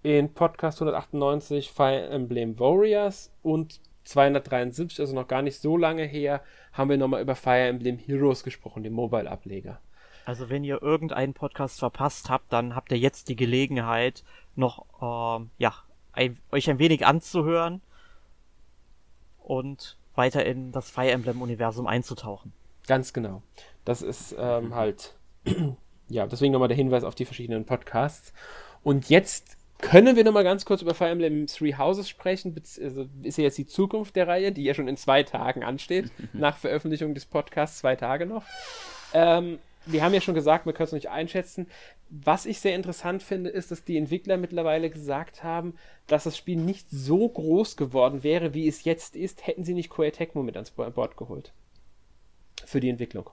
in Podcast 198 Fire Emblem Warriors und 273, also noch gar nicht so lange her, haben wir nochmal über Fire Emblem Heroes gesprochen, den Mobile-Ableger. Also wenn ihr irgendeinen Podcast verpasst habt, dann habt ihr jetzt die Gelegenheit, noch ähm, ja, ein, euch ein wenig anzuhören und weiter in das Fire Emblem-Universum einzutauchen. Ganz genau. Das ist ähm, halt, ja, deswegen nochmal der Hinweis auf die verschiedenen Podcasts. Und jetzt können wir nochmal ganz kurz über Fire Emblem Three Houses sprechen? Also ist ja jetzt die Zukunft der Reihe, die ja schon in zwei Tagen ansteht, nach Veröffentlichung des Podcasts, zwei Tage noch. Ähm, wir haben ja schon gesagt, wir können es nicht einschätzen. Was ich sehr interessant finde, ist, dass die Entwickler mittlerweile gesagt haben, dass das Spiel nicht so groß geworden wäre, wie es jetzt ist, hätten sie nicht Koei Tecmo mit ans Bord geholt. Für die Entwicklung.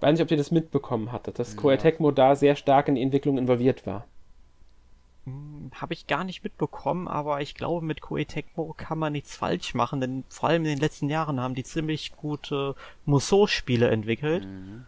Weiß nicht, ob ihr das mitbekommen hattet, dass ja. Koei Tecmo da sehr stark in die Entwicklung involviert war. Hm, Habe ich gar nicht mitbekommen, aber ich glaube, mit Koei Tecmo kann man nichts falsch machen, denn vor allem in den letzten Jahren haben die ziemlich gute Musou-Spiele entwickelt. Mhm.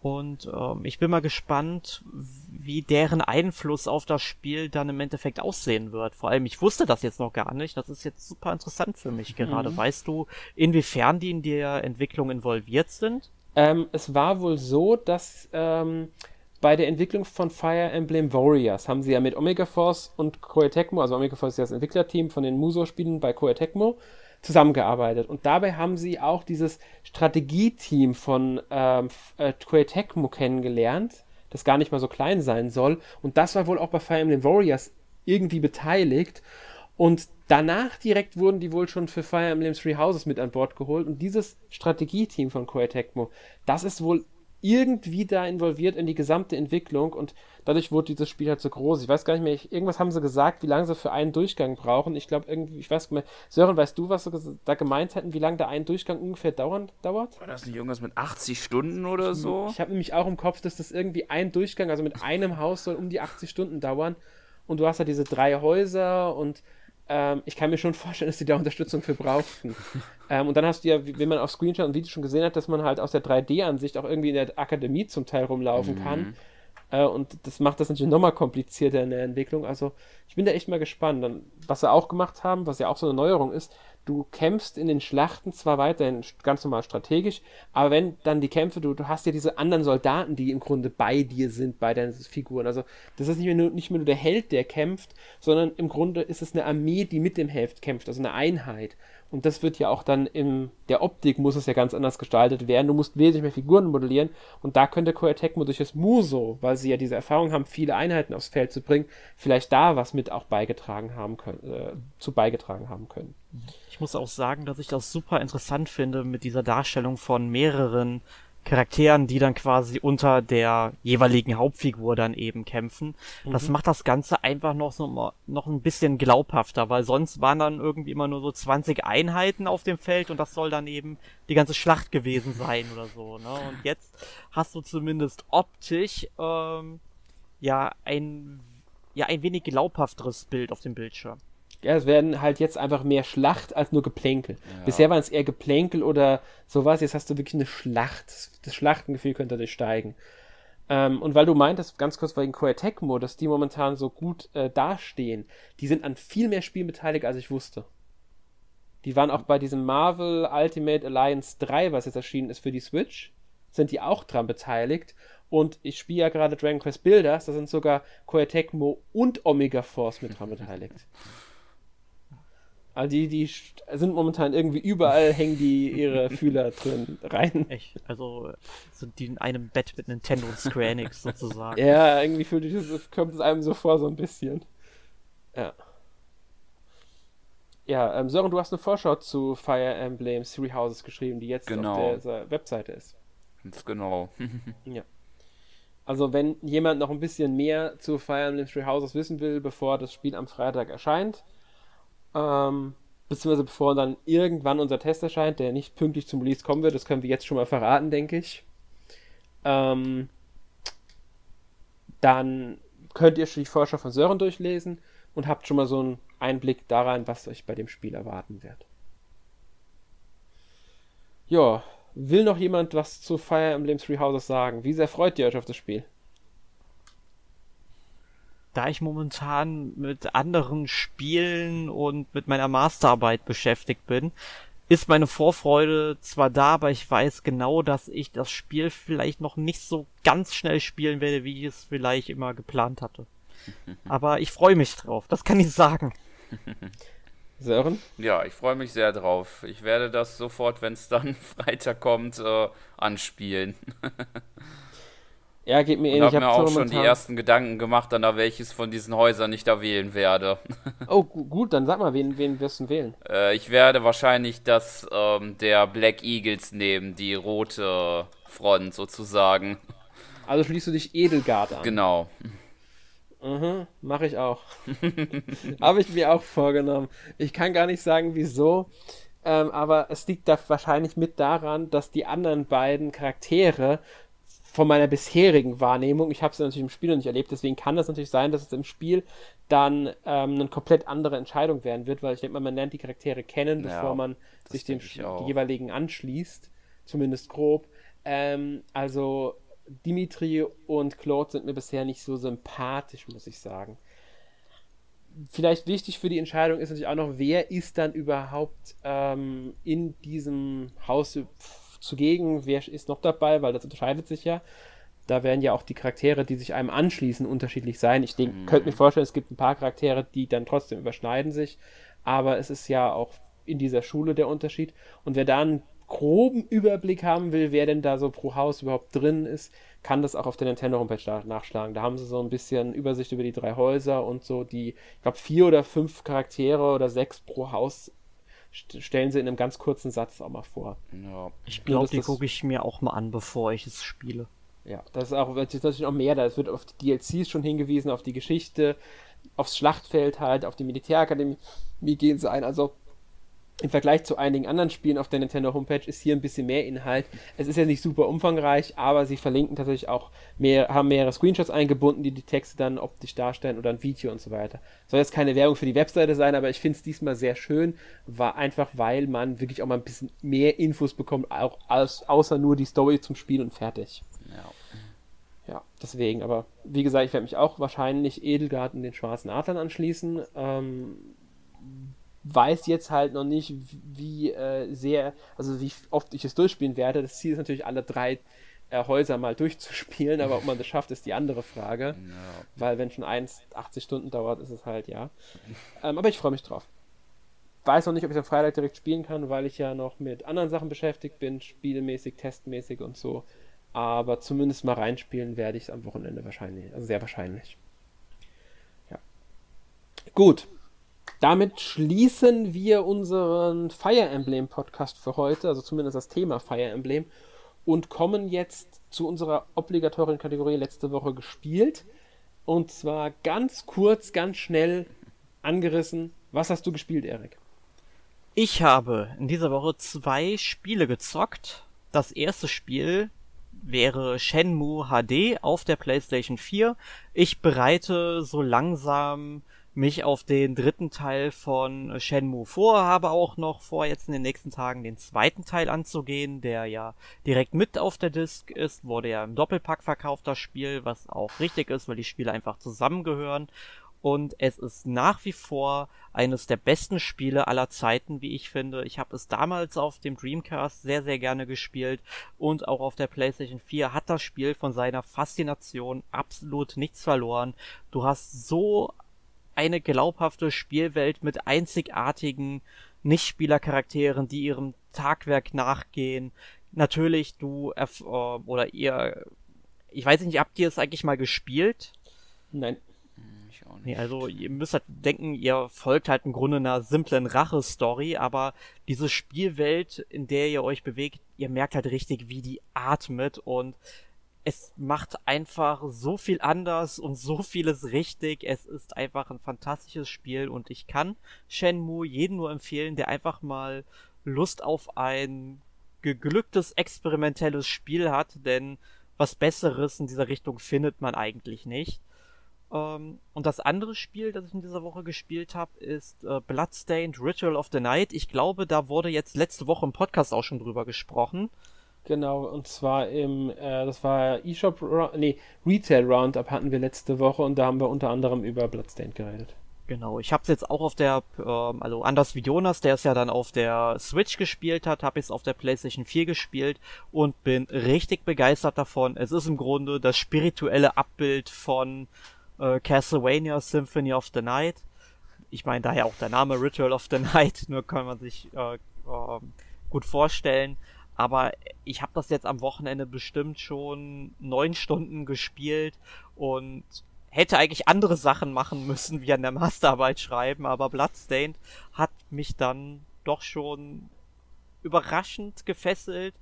Und ähm, ich bin mal gespannt, wie deren Einfluss auf das Spiel dann im Endeffekt aussehen wird. Vor allem, ich wusste das jetzt noch gar nicht. Das ist jetzt super interessant für mich gerade. Mhm. Weißt du, inwiefern die in der Entwicklung involviert sind? Ähm, es war wohl so, dass ähm, bei der Entwicklung von Fire Emblem Warriors haben sie ja mit Omega Force und Koei Tecmo, also Omega Force ist ja das Entwicklerteam von den Muso-Spielen bei Koei Tecmo, zusammengearbeitet. Und dabei haben sie auch dieses Strategieteam von ähm, äh, Koei Tecmo kennengelernt, das gar nicht mal so klein sein soll. Und das war wohl auch bei Fire Emblem Warriors irgendwie beteiligt. Und danach direkt wurden die wohl schon für Fire Emblem Three Houses mit an Bord geholt. Und dieses Strategieteam von Koei Tecmo, das ist wohl irgendwie da involviert in die gesamte Entwicklung und dadurch wurde dieses Spiel halt so groß. Ich weiß gar nicht mehr, ich, irgendwas haben sie gesagt, wie lange sie für einen Durchgang brauchen. Ich glaube irgendwie, ich weiß nicht mehr. Sören, weißt du, was sie da gemeint hätten, wie lange da ein Durchgang ungefähr dauern, dauert? War das nicht irgendwas mit 80 Stunden oder so? Ich, ich habe nämlich auch im Kopf, dass das irgendwie ein Durchgang, also mit einem Haus soll um die 80 Stunden dauern und du hast ja diese drei Häuser und ähm, ich kann mir schon vorstellen, dass die da Unterstützung für brauchten. ähm, und dann hast du ja, wie, wie man auf Screenshot und Video schon gesehen hat, dass man halt aus der 3D-Ansicht auch irgendwie in der Akademie zum Teil rumlaufen mhm. kann. Äh, und das macht das natürlich nochmal komplizierter in der Entwicklung. Also ich bin da echt mal gespannt. Dann, was sie auch gemacht haben, was ja auch so eine Neuerung ist, du kämpfst in den Schlachten zwar weiterhin ganz normal strategisch, aber wenn dann die Kämpfe, du, du hast ja diese anderen Soldaten, die im Grunde bei dir sind, bei deinen Figuren. Also das ist nicht mehr, nur, nicht mehr nur der Held, der kämpft, sondern im Grunde ist es eine Armee, die mit dem Held kämpft, also eine Einheit. Und das wird ja auch dann in der Optik muss es ja ganz anders gestaltet werden. Du musst wesentlich mehr Figuren modellieren. Und da könnte Koei Tecmo durch das Muso, weil sie ja diese Erfahrung haben, viele Einheiten aufs Feld zu bringen, vielleicht da was mit auch beigetragen haben können, äh, zu beigetragen haben können. Ich muss auch sagen, dass ich das super interessant finde mit dieser Darstellung von mehreren Charakteren, die dann quasi unter der jeweiligen Hauptfigur dann eben kämpfen. Mhm. Das macht das Ganze einfach noch so noch ein bisschen glaubhafter, weil sonst waren dann irgendwie immer nur so 20 Einheiten auf dem Feld und das soll dann eben die ganze Schlacht gewesen sein oder so. Ne? Und jetzt hast du zumindest optisch ähm, ja ein ja ein wenig glaubhafteres Bild auf dem Bildschirm. Ja, es werden halt jetzt einfach mehr Schlacht als nur Geplänkel. Ja. Bisher waren es eher Geplänkel oder sowas, jetzt hast du wirklich eine Schlacht. Das Schlachtengefühl könnte dadurch steigen. Ähm, und weil du meintest, ganz kurz wegen Koei Tecmo, dass die momentan so gut äh, dastehen, die sind an viel mehr Spielen beteiligt, als ich wusste. Die waren auch bei diesem Marvel Ultimate Alliance 3, was jetzt erschienen ist für die Switch, sind die auch dran beteiligt. Und ich spiele ja gerade Dragon Quest Builders, da sind sogar Koei Tecmo und Omega Force mit dran beteiligt. Also die, die sind momentan irgendwie überall, hängen die ihre Fühler drin rein. Echt? Also sind die in einem Bett mit Nintendo und Square Enix sozusagen. Ja, irgendwie fühlt sich das, kommt es einem so vor, so ein bisschen. Ja. Ja, ähm, Sören, du hast eine Vorschau zu Fire Emblem Three Houses geschrieben, die jetzt genau. auf der Webseite ist. Ganz genau. ja. Also wenn jemand noch ein bisschen mehr zu Fire Emblem Three Houses wissen will, bevor das Spiel am Freitag erscheint, ähm, beziehungsweise bevor dann irgendwann unser Test erscheint, der nicht pünktlich zum Release kommen wird, das können wir jetzt schon mal verraten, denke ich. Ähm, dann könnt ihr schon die Vorschau von Sören durchlesen und habt schon mal so einen Einblick daran, was euch bei dem Spiel erwarten wird. Ja, will noch jemand was zu Fire Emblem Three Houses sagen? Wie sehr freut ihr euch auf das Spiel? Da ich momentan mit anderen Spielen und mit meiner Masterarbeit beschäftigt bin, ist meine Vorfreude zwar da, aber ich weiß genau, dass ich das Spiel vielleicht noch nicht so ganz schnell spielen werde, wie ich es vielleicht immer geplant hatte. Aber ich freue mich drauf, das kann ich sagen. Sören? Ja, ich freue mich sehr drauf. Ich werde das sofort, wenn es dann Freitag kommt, äh, anspielen. Ja, geht mir ähnlich. Ich habe mir auch schon die ersten Gedanken gemacht, dann da welches von diesen Häusern ich da wählen werde. oh, gut, dann sag mal, wen, wen wirst du wählen? Äh, ich werde wahrscheinlich das ähm, der Black Eagles nehmen, die rote Front sozusagen. Also schließt du dich Edelgard an? Genau. Mhm, mache ich auch. Habe ich mir auch vorgenommen. Ich kann gar nicht sagen, wieso. Ähm, aber es liegt da wahrscheinlich mit daran, dass die anderen beiden Charaktere von meiner bisherigen Wahrnehmung, ich habe es natürlich im Spiel noch nicht erlebt, deswegen kann das natürlich sein, dass es im Spiel dann ähm, eine komplett andere Entscheidung werden wird, weil ich denke mal, man lernt die Charaktere kennen, bevor ja, man sich dem jeweiligen anschließt, zumindest grob. Ähm, also Dimitri und Claude sind mir bisher nicht so sympathisch, muss ich sagen. Vielleicht wichtig für die Entscheidung ist natürlich auch noch, wer ist dann überhaupt ähm, in diesem Haus zugegen, wer ist noch dabei, weil das unterscheidet sich ja. Da werden ja auch die Charaktere, die sich einem anschließen, unterschiedlich sein. Ich denk, mhm. könnte mir vorstellen, es gibt ein paar Charaktere, die dann trotzdem überschneiden sich, aber es ist ja auch in dieser Schule der Unterschied. Und wer da einen groben Überblick haben will, wer denn da so pro Haus überhaupt drin ist, kann das auch auf der Nintendo Homepage nachschlagen. Da haben sie so ein bisschen Übersicht über die drei Häuser und so die, ich glaube, vier oder fünf Charaktere oder sechs pro Haus stellen sie in einem ganz kurzen Satz auch mal vor. Ja. Ich glaube, die gucke ich mir auch mal an, bevor ich es spiele. Ja, das ist auch das ist natürlich auch mehr da. Es wird auf die DLCs schon hingewiesen, auf die Geschichte, aufs Schlachtfeld halt, auf die Militärakademie wie gehen sie ein. Also im Vergleich zu einigen anderen Spielen auf der Nintendo Homepage ist hier ein bisschen mehr Inhalt. Es ist ja nicht super umfangreich, aber sie verlinken tatsächlich auch mehr, haben mehrere Screenshots eingebunden, die die Texte dann optisch darstellen oder ein Video und so weiter. Soll jetzt keine Werbung für die Webseite sein, aber ich finde es diesmal sehr schön, war einfach, weil man wirklich auch mal ein bisschen mehr Infos bekommt, auch als, außer nur die Story zum Spiel und fertig. Ja. Ja, deswegen, aber wie gesagt, ich werde mich auch wahrscheinlich Edelgarten den schwarzen Adlern anschließen. Ähm, weiß jetzt halt noch nicht, wie äh, sehr, also wie oft ich es durchspielen werde. Das Ziel ist natürlich, alle drei äh, Häuser mal durchzuspielen, aber ob man das schafft, ist die andere Frage. Ja. Weil wenn schon eins 80 Stunden dauert, ist es halt ja. Ähm, aber ich freue mich drauf. Weiß noch nicht, ob ich am Freitag direkt spielen kann, weil ich ja noch mit anderen Sachen beschäftigt bin, spielmäßig, testmäßig und so. Aber zumindest mal reinspielen werde ich es am Wochenende wahrscheinlich. Also sehr wahrscheinlich. Ja. Gut, damit schließen wir unseren Fire Emblem Podcast für heute, also zumindest das Thema Fire Emblem, und kommen jetzt zu unserer obligatorischen Kategorie letzte Woche gespielt. Und zwar ganz kurz, ganz schnell angerissen. Was hast du gespielt, Erik? Ich habe in dieser Woche zwei Spiele gezockt. Das erste Spiel wäre Shenmue HD auf der PlayStation 4. Ich bereite so langsam mich auf den dritten Teil von Shenmue vor, habe auch noch vor, jetzt in den nächsten Tagen den zweiten Teil anzugehen, der ja direkt mit auf der Disc ist, wurde ja im Doppelpack verkauft, das Spiel, was auch richtig ist, weil die Spiele einfach zusammengehören. Und es ist nach wie vor eines der besten Spiele aller Zeiten, wie ich finde. Ich habe es damals auf dem Dreamcast sehr, sehr gerne gespielt und auch auf der PlayStation 4 hat das Spiel von seiner Faszination absolut nichts verloren. Du hast so eine glaubhafte Spielwelt mit einzigartigen Nichtspielercharakteren, die ihrem Tagwerk nachgehen. Natürlich, du äh, oder ihr, ich weiß nicht, habt ihr es eigentlich mal gespielt? Nein. Hm, ich auch nicht. Nee, also ihr müsst halt denken, ihr folgt halt im Grunde einer simplen Rache-Story, aber diese Spielwelt, in der ihr euch bewegt, ihr merkt halt richtig, wie die atmet und es macht einfach so viel anders und so vieles richtig. Es ist einfach ein fantastisches Spiel und ich kann Shenmue jedem nur empfehlen, der einfach mal Lust auf ein geglücktes experimentelles Spiel hat, denn was Besseres in dieser Richtung findet man eigentlich nicht. Ähm, und das andere Spiel, das ich in dieser Woche gespielt habe, ist äh, Bloodstained Ritual of the Night. Ich glaube, da wurde jetzt letzte Woche im Podcast auch schon drüber gesprochen. Genau, und zwar im, äh, das war eShop, nee, Retail Roundup hatten wir letzte Woche und da haben wir unter anderem über Bloodstained geredet. Genau, ich habe es jetzt auch auf der, ähm, also anders wie Jonas, der es ja dann auf der Switch gespielt hat, habe es auf der PlayStation 4 gespielt und bin richtig begeistert davon. Es ist im Grunde das spirituelle Abbild von äh, Castlevania Symphony of the Night. Ich meine daher auch der Name Ritual of the Night, nur kann man sich äh, äh, gut vorstellen. Aber ich habe das jetzt am Wochenende bestimmt schon neun Stunden gespielt und hätte eigentlich andere Sachen machen müssen, wie an der Masterarbeit schreiben, aber Bloodstained hat mich dann doch schon überraschend gefesselt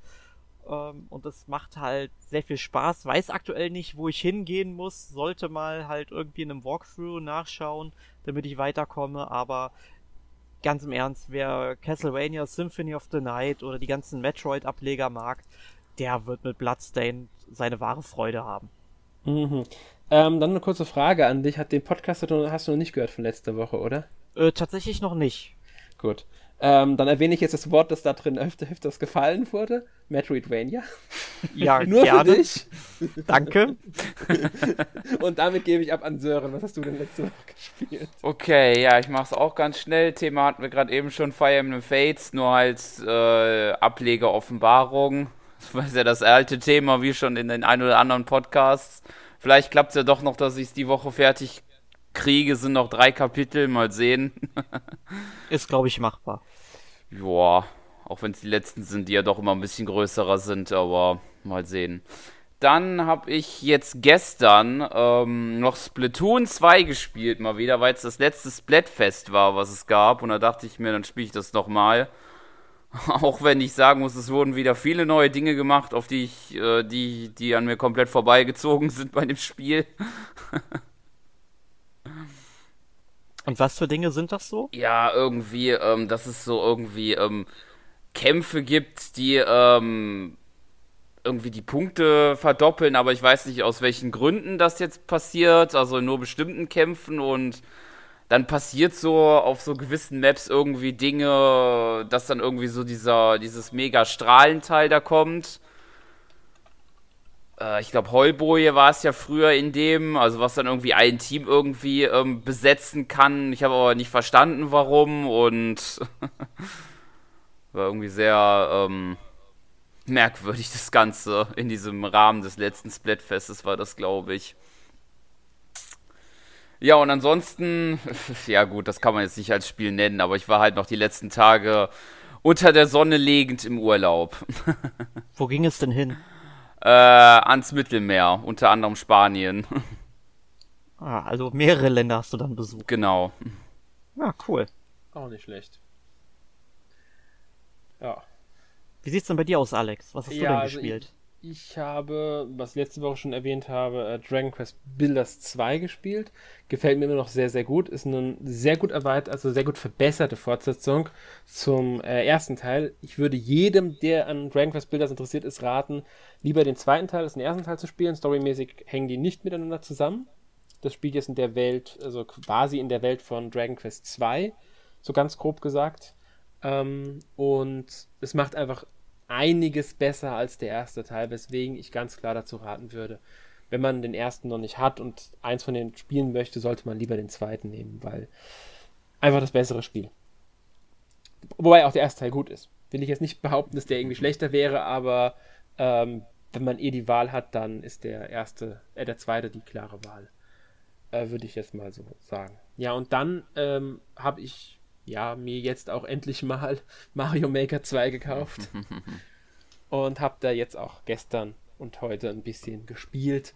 ähm, und es macht halt sehr viel Spaß. Weiß aktuell nicht, wo ich hingehen muss, sollte mal halt irgendwie in einem Walkthrough nachschauen, damit ich weiterkomme, aber ganz im Ernst, wer Castlevania Symphony of the Night oder die ganzen Metroid-Ableger mag, der wird mit Bloodstained seine wahre Freude haben. Mhm. Ähm, dann eine kurze Frage an dich. Hat den Podcast hast du noch nicht gehört von letzter Woche, oder? Äh, tatsächlich noch nicht. Gut. Ähm, dann erwähne ich jetzt das Wort, das da drin öfter, öfters gefallen wurde. Metroidvania. Ja, Nur gerne. für dich. Danke. Und damit gebe ich ab an Sören. Was hast du denn letzte Woche gespielt? Okay, ja, ich mach's auch ganz schnell. Thema hatten wir gerade eben schon, Fire Emblem Fates, nur als äh, Ableger Offenbarung. Das ist ja das alte Thema, wie schon in den ein oder anderen Podcasts. Vielleicht klappt's ja doch noch, dass ich es die Woche fertig kriege. Sind noch drei Kapitel, mal sehen. Ist, glaube ich, machbar. Joa, auch wenn es die letzten sind, die ja doch immer ein bisschen größerer sind, aber mal sehen. Dann habe ich jetzt gestern ähm, noch Splatoon 2 gespielt, mal wieder, weil es das letzte Splatfest war, was es gab. Und da dachte ich mir, dann spiele ich das nochmal. Auch wenn ich sagen muss, es wurden wieder viele neue Dinge gemacht, auf die ich, äh, die, die an mir komplett vorbeigezogen sind bei dem Spiel. Und was für Dinge sind das so? Ja, irgendwie, ähm, dass es so irgendwie ähm, Kämpfe gibt, die ähm, irgendwie die Punkte verdoppeln, aber ich weiß nicht, aus welchen Gründen das jetzt passiert. Also nur bestimmten Kämpfen und dann passiert so auf so gewissen Maps irgendwie Dinge, dass dann irgendwie so dieser, dieses mega Strahlenteil da kommt. Äh, ich glaube, Heulboje war es ja früher in dem, also was dann irgendwie ein Team irgendwie ähm, besetzen kann. Ich habe aber nicht verstanden, warum und war irgendwie sehr ähm, merkwürdig das Ganze in diesem Rahmen des letzten Splatfestes war das, glaube ich. Ja, und ansonsten, ja gut, das kann man jetzt nicht als Spiel nennen, aber ich war halt noch die letzten Tage unter der Sonne legend im Urlaub. Wo ging es denn hin? Äh, ans Mittelmeer, unter anderem Spanien. Ah, also mehrere Länder hast du dann besucht. genau. Ja, cool. Auch nicht schlecht. Ja. Wie sieht's denn bei dir aus, Alex? Was hast du Ja, denn also gespielt? Ich habe, was ich letzte Woche schon erwähnt habe, äh, Dragon Quest Builders 2 gespielt. Gefällt mir immer noch sehr, sehr gut. Ist eine sehr gut erweitert, also sehr gut verbesserte Fortsetzung zum äh, ersten Teil. Ich würde jedem, der an Dragon Quest Builders interessiert ist, raten, lieber den zweiten Teil als den ersten Teil zu spielen. Storymäßig hängen die nicht miteinander zusammen. Das spielt jetzt in der Welt, also quasi in der Welt von Dragon Quest 2, so ganz grob gesagt. Ähm, und es macht einfach einiges besser als der erste Teil, weswegen ich ganz klar dazu raten würde, wenn man den ersten noch nicht hat und eins von den spielen möchte, sollte man lieber den zweiten nehmen, weil einfach das bessere Spiel. Wobei auch der erste Teil gut ist. Will ich jetzt nicht behaupten, dass der irgendwie schlechter wäre, aber ähm, wenn man eh die Wahl hat, dann ist der erste, äh, der zweite die klare Wahl. Äh, würde ich jetzt mal so sagen. Ja, und dann ähm, habe ich ja, mir jetzt auch endlich mal Mario Maker 2 gekauft. und habe da jetzt auch gestern und heute ein bisschen gespielt.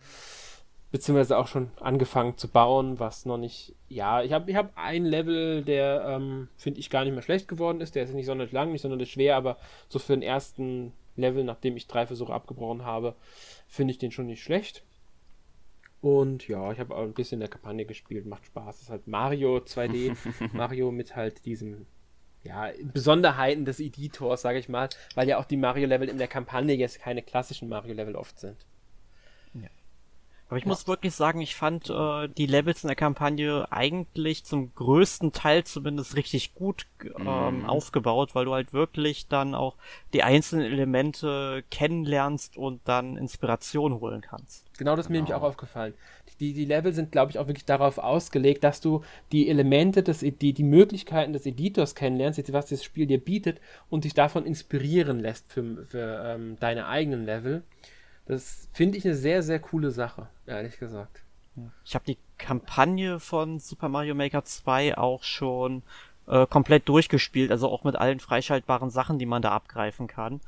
Beziehungsweise auch schon angefangen zu bauen, was noch nicht. Ja, ich habe ich hab ein Level, der, ähm, finde ich, gar nicht mehr schlecht geworden ist. Der ist nicht sonderlich lang, nicht sonderlich schwer, aber so für den ersten Level, nachdem ich drei Versuche abgebrochen habe, finde ich den schon nicht schlecht. Und ja, ich habe auch ein bisschen in der Kampagne gespielt, macht Spaß. Das ist halt Mario 2D, Mario mit halt diesem, ja, Besonderheiten des Editors, sage ich mal, weil ja auch die Mario-Level in der Kampagne jetzt keine klassischen Mario-Level oft sind. Aber ich muss wirklich sagen, ich fand äh, die Levels in der Kampagne eigentlich zum größten Teil zumindest richtig gut ähm, Mhm. aufgebaut, weil du halt wirklich dann auch die einzelnen Elemente kennenlernst und dann Inspiration holen kannst. Genau das ist mir nämlich Genau. auch aufgefallen. Die, die Level sind, glaube ich, auch wirklich darauf ausgelegt, dass du die Elemente, des, die, die Möglichkeiten des Editors kennenlernst, was das Spiel dir bietet und dich davon inspirieren lässt für, für ähm, deine eigenen Level. Das finde ich eine sehr, sehr coole Sache, ehrlich gesagt. Ich habe die Kampagne von Super Mario Maker 2 auch schon äh, komplett durchgespielt, also auch mit allen freischaltbaren Sachen, die man da abgreifen kann.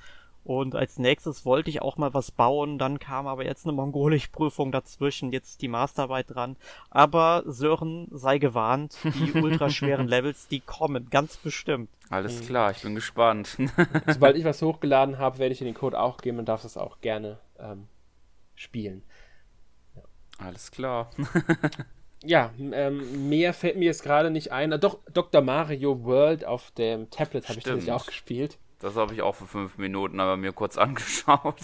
Und als nächstes wollte ich auch mal was bauen, dann kam aber jetzt eine Mongolik-Prüfung dazwischen, jetzt die Masterarbeit dran. Aber Sören, sei gewarnt, die ultraschweren Levels, die kommen, ganz bestimmt. Alles klar, ich bin gespannt. Sobald ich was hochgeladen habe, werde ich dir den Code auch geben und darfst es auch gerne ähm, spielen. Alles klar. Ja, ähm, mehr fällt mir jetzt gerade nicht ein. Ah, Doch, Dr. Mario World auf dem Tablet habe ich tatsächlich auch gespielt. Das habe ich auch für fünf Minuten aber mir kurz angeschaut.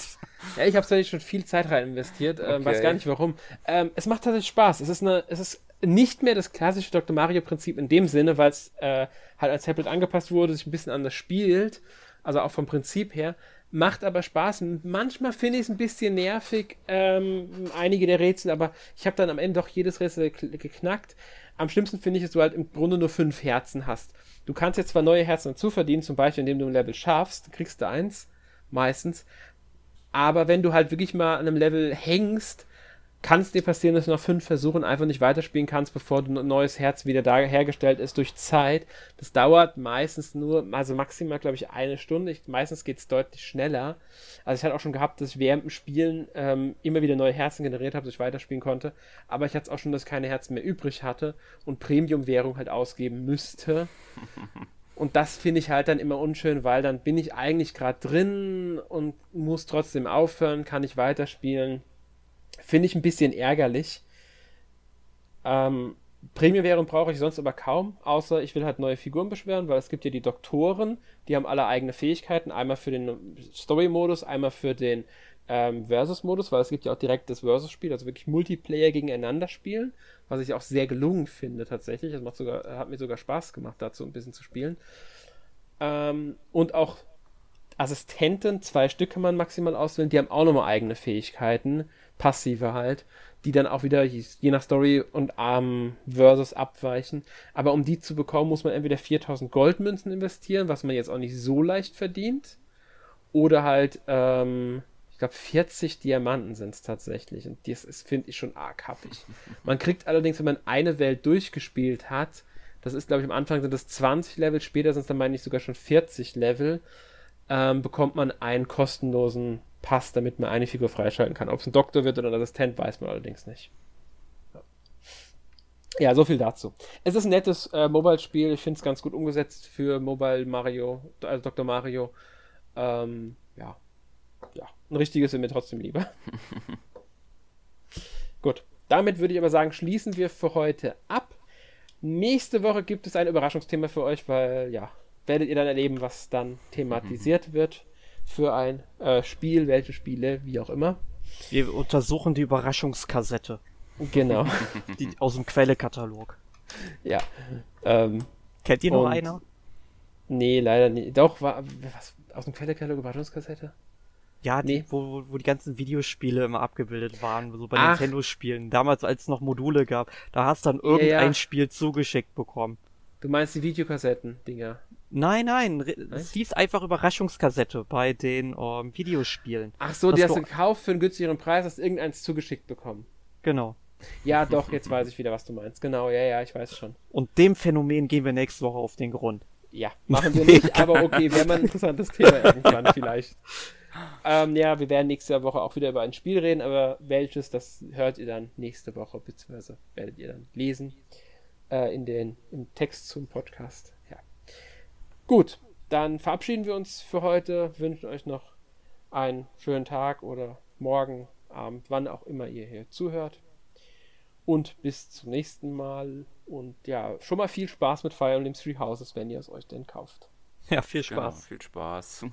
Ja, ich habe tatsächlich schon viel Zeit rein investiert, ähm, weiß Okay. gar nicht warum. Ähm, es macht tatsächlich Spaß. Es ist eine, es ist nicht mehr das klassische Dr. Mario Prinzip in dem Sinne, weil es äh, halt als Tablet angepasst wurde, sich ein bisschen anders spielt, also auch vom Prinzip her. Macht aber Spaß. Manchmal finde ich es ein bisschen nervig, ähm, einige der Rätsel, aber ich habe dann am Ende doch jedes Rätsel geknackt. Am schlimmsten finde ich, dass du halt im Grunde nur fünf Herzen hast. Du kannst jetzt zwar neue Herzen dazu verdienen, zum Beispiel indem du ein Level schaffst, kriegst du eins, meistens. Aber wenn du halt wirklich mal an einem Level hängst, kann es dir passieren, dass du nach fünf Versuchen einfach nicht weiterspielen kannst, bevor ein neues Herz wieder da hergestellt ist durch Zeit. Das dauert meistens nur, also maximal, glaube ich, eine Stunde. Ich, meistens geht es deutlich schneller. Also ich hatte auch schon gehabt, dass ich während dem Spielen ähm, immer wieder neue Herzen generiert habe, dass ich weiterspielen konnte. Aber ich hatte es auch schon, dass ich keine Herzen mehr übrig hatte und Premium-Währung halt ausgeben müsste. Und das finde ich halt dann immer unschön, weil dann bin ich eigentlich gerade drin und muss trotzdem aufhören, kann ich weiterspielen. Finde ich ein bisschen ärgerlich. Ähm, Premium-Währung brauche ich sonst aber kaum, außer ich will halt neue Figuren beschwören, weil es gibt ja die Doktoren, die haben alle eigene Fähigkeiten. Einmal für den Story-Modus, einmal für den ähm, Versus-Modus, weil es gibt ja auch direkt das Versus-Spiel, also wirklich Multiplayer gegeneinander spielen, was ich auch sehr gelungen finde tatsächlich. Das macht sogar, hat mir sogar Spaß gemacht, dazu ein bisschen zu spielen. Ähm, und auch Assistenten, zwei Stück kann man maximal auswählen, die haben auch nochmal eigene Fähigkeiten, passive halt, die dann auch wieder je nach Story und ähm, Versus abweichen. Aber um die zu bekommen, muss man entweder 4000 Goldmünzen investieren, was man jetzt auch nicht so leicht verdient, oder halt ähm, ich glaube 40 Diamanten sind es tatsächlich. Und das ist, finde ich, schon arg happig. Man kriegt allerdings, wenn man eine Welt durchgespielt hat, das ist, glaube ich, am Anfang sind es 20 Level, später sind es dann, meine ich, sogar schon 40 Level, ähm, bekommt man einen kostenlosen Pass, damit man eine Figur freischalten kann. Ob es ein Doktor wird oder ein Assistent, weiß man allerdings nicht. Ja, so viel dazu. Es ist ein nettes äh, Mobile-Spiel. Ich finde es ganz gut umgesetzt für Mobile Mario, also Dr. Mario. Ähm, ja, ja, ein richtiges sind mir trotzdem lieber. Gut, damit würde ich aber sagen, schließen wir für heute ab. Nächste Woche gibt es ein Überraschungsthema für euch, weil ja, werdet ihr dann erleben, was dann thematisiert wird für ein äh, Spiel, welche Spiele, wie auch immer. Wir untersuchen die Überraschungskassette. Genau. die, aus dem Quellekatalog. Ja. Ähm, Kennt ihr noch einer? Nee, leider nicht. Doch, war, was, aus dem Quellekatalog Überraschungskassette? Ja, die, nee. wo, wo die ganzen Videospiele immer abgebildet waren, so bei Nintendo-Spielen. Damals, als es noch Module gab. Da hast du dann irgendein ja, ja. Spiel zugeschickt bekommen. Du meinst die Videokassetten-Dinger? Nein, nein, es hieß einfach Überraschungskassette bei den um, ähm, Videospielen. Ach so, die hast du gekauft für einen günstigeren Preis, hast irgendeins zugeschickt bekommen. Genau. Ja, doch, jetzt weiß ich wieder, was du meinst. Genau, ja, ja, ich weiß schon. Und dem Phänomen gehen wir nächste Woche auf den Grund. Ja, machen wir nicht, aber okay, wäre mal ein interessantes Thema irgendwann vielleicht. Ähm, ja, wir werden nächste Woche auch wieder über ein Spiel reden, aber welches, das hört ihr dann nächste Woche, beziehungsweise werdet ihr dann lesen äh, in den, im Text zum Podcast. Ja. Gut, dann verabschieden wir uns für heute, wünschen euch noch einen schönen Tag oder morgen, Abend, wann auch immer ihr hier zuhört. Und bis zum nächsten Mal. Und ja, schon mal viel Spaß mit Fire Emblem Three Houses, wenn ihr es euch denn kauft. Ja, viel Spaß. Genau, viel Spaß.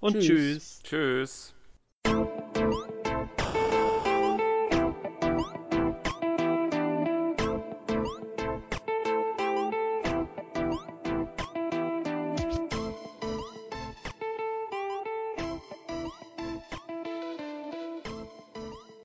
Und tschüss. Tschüss.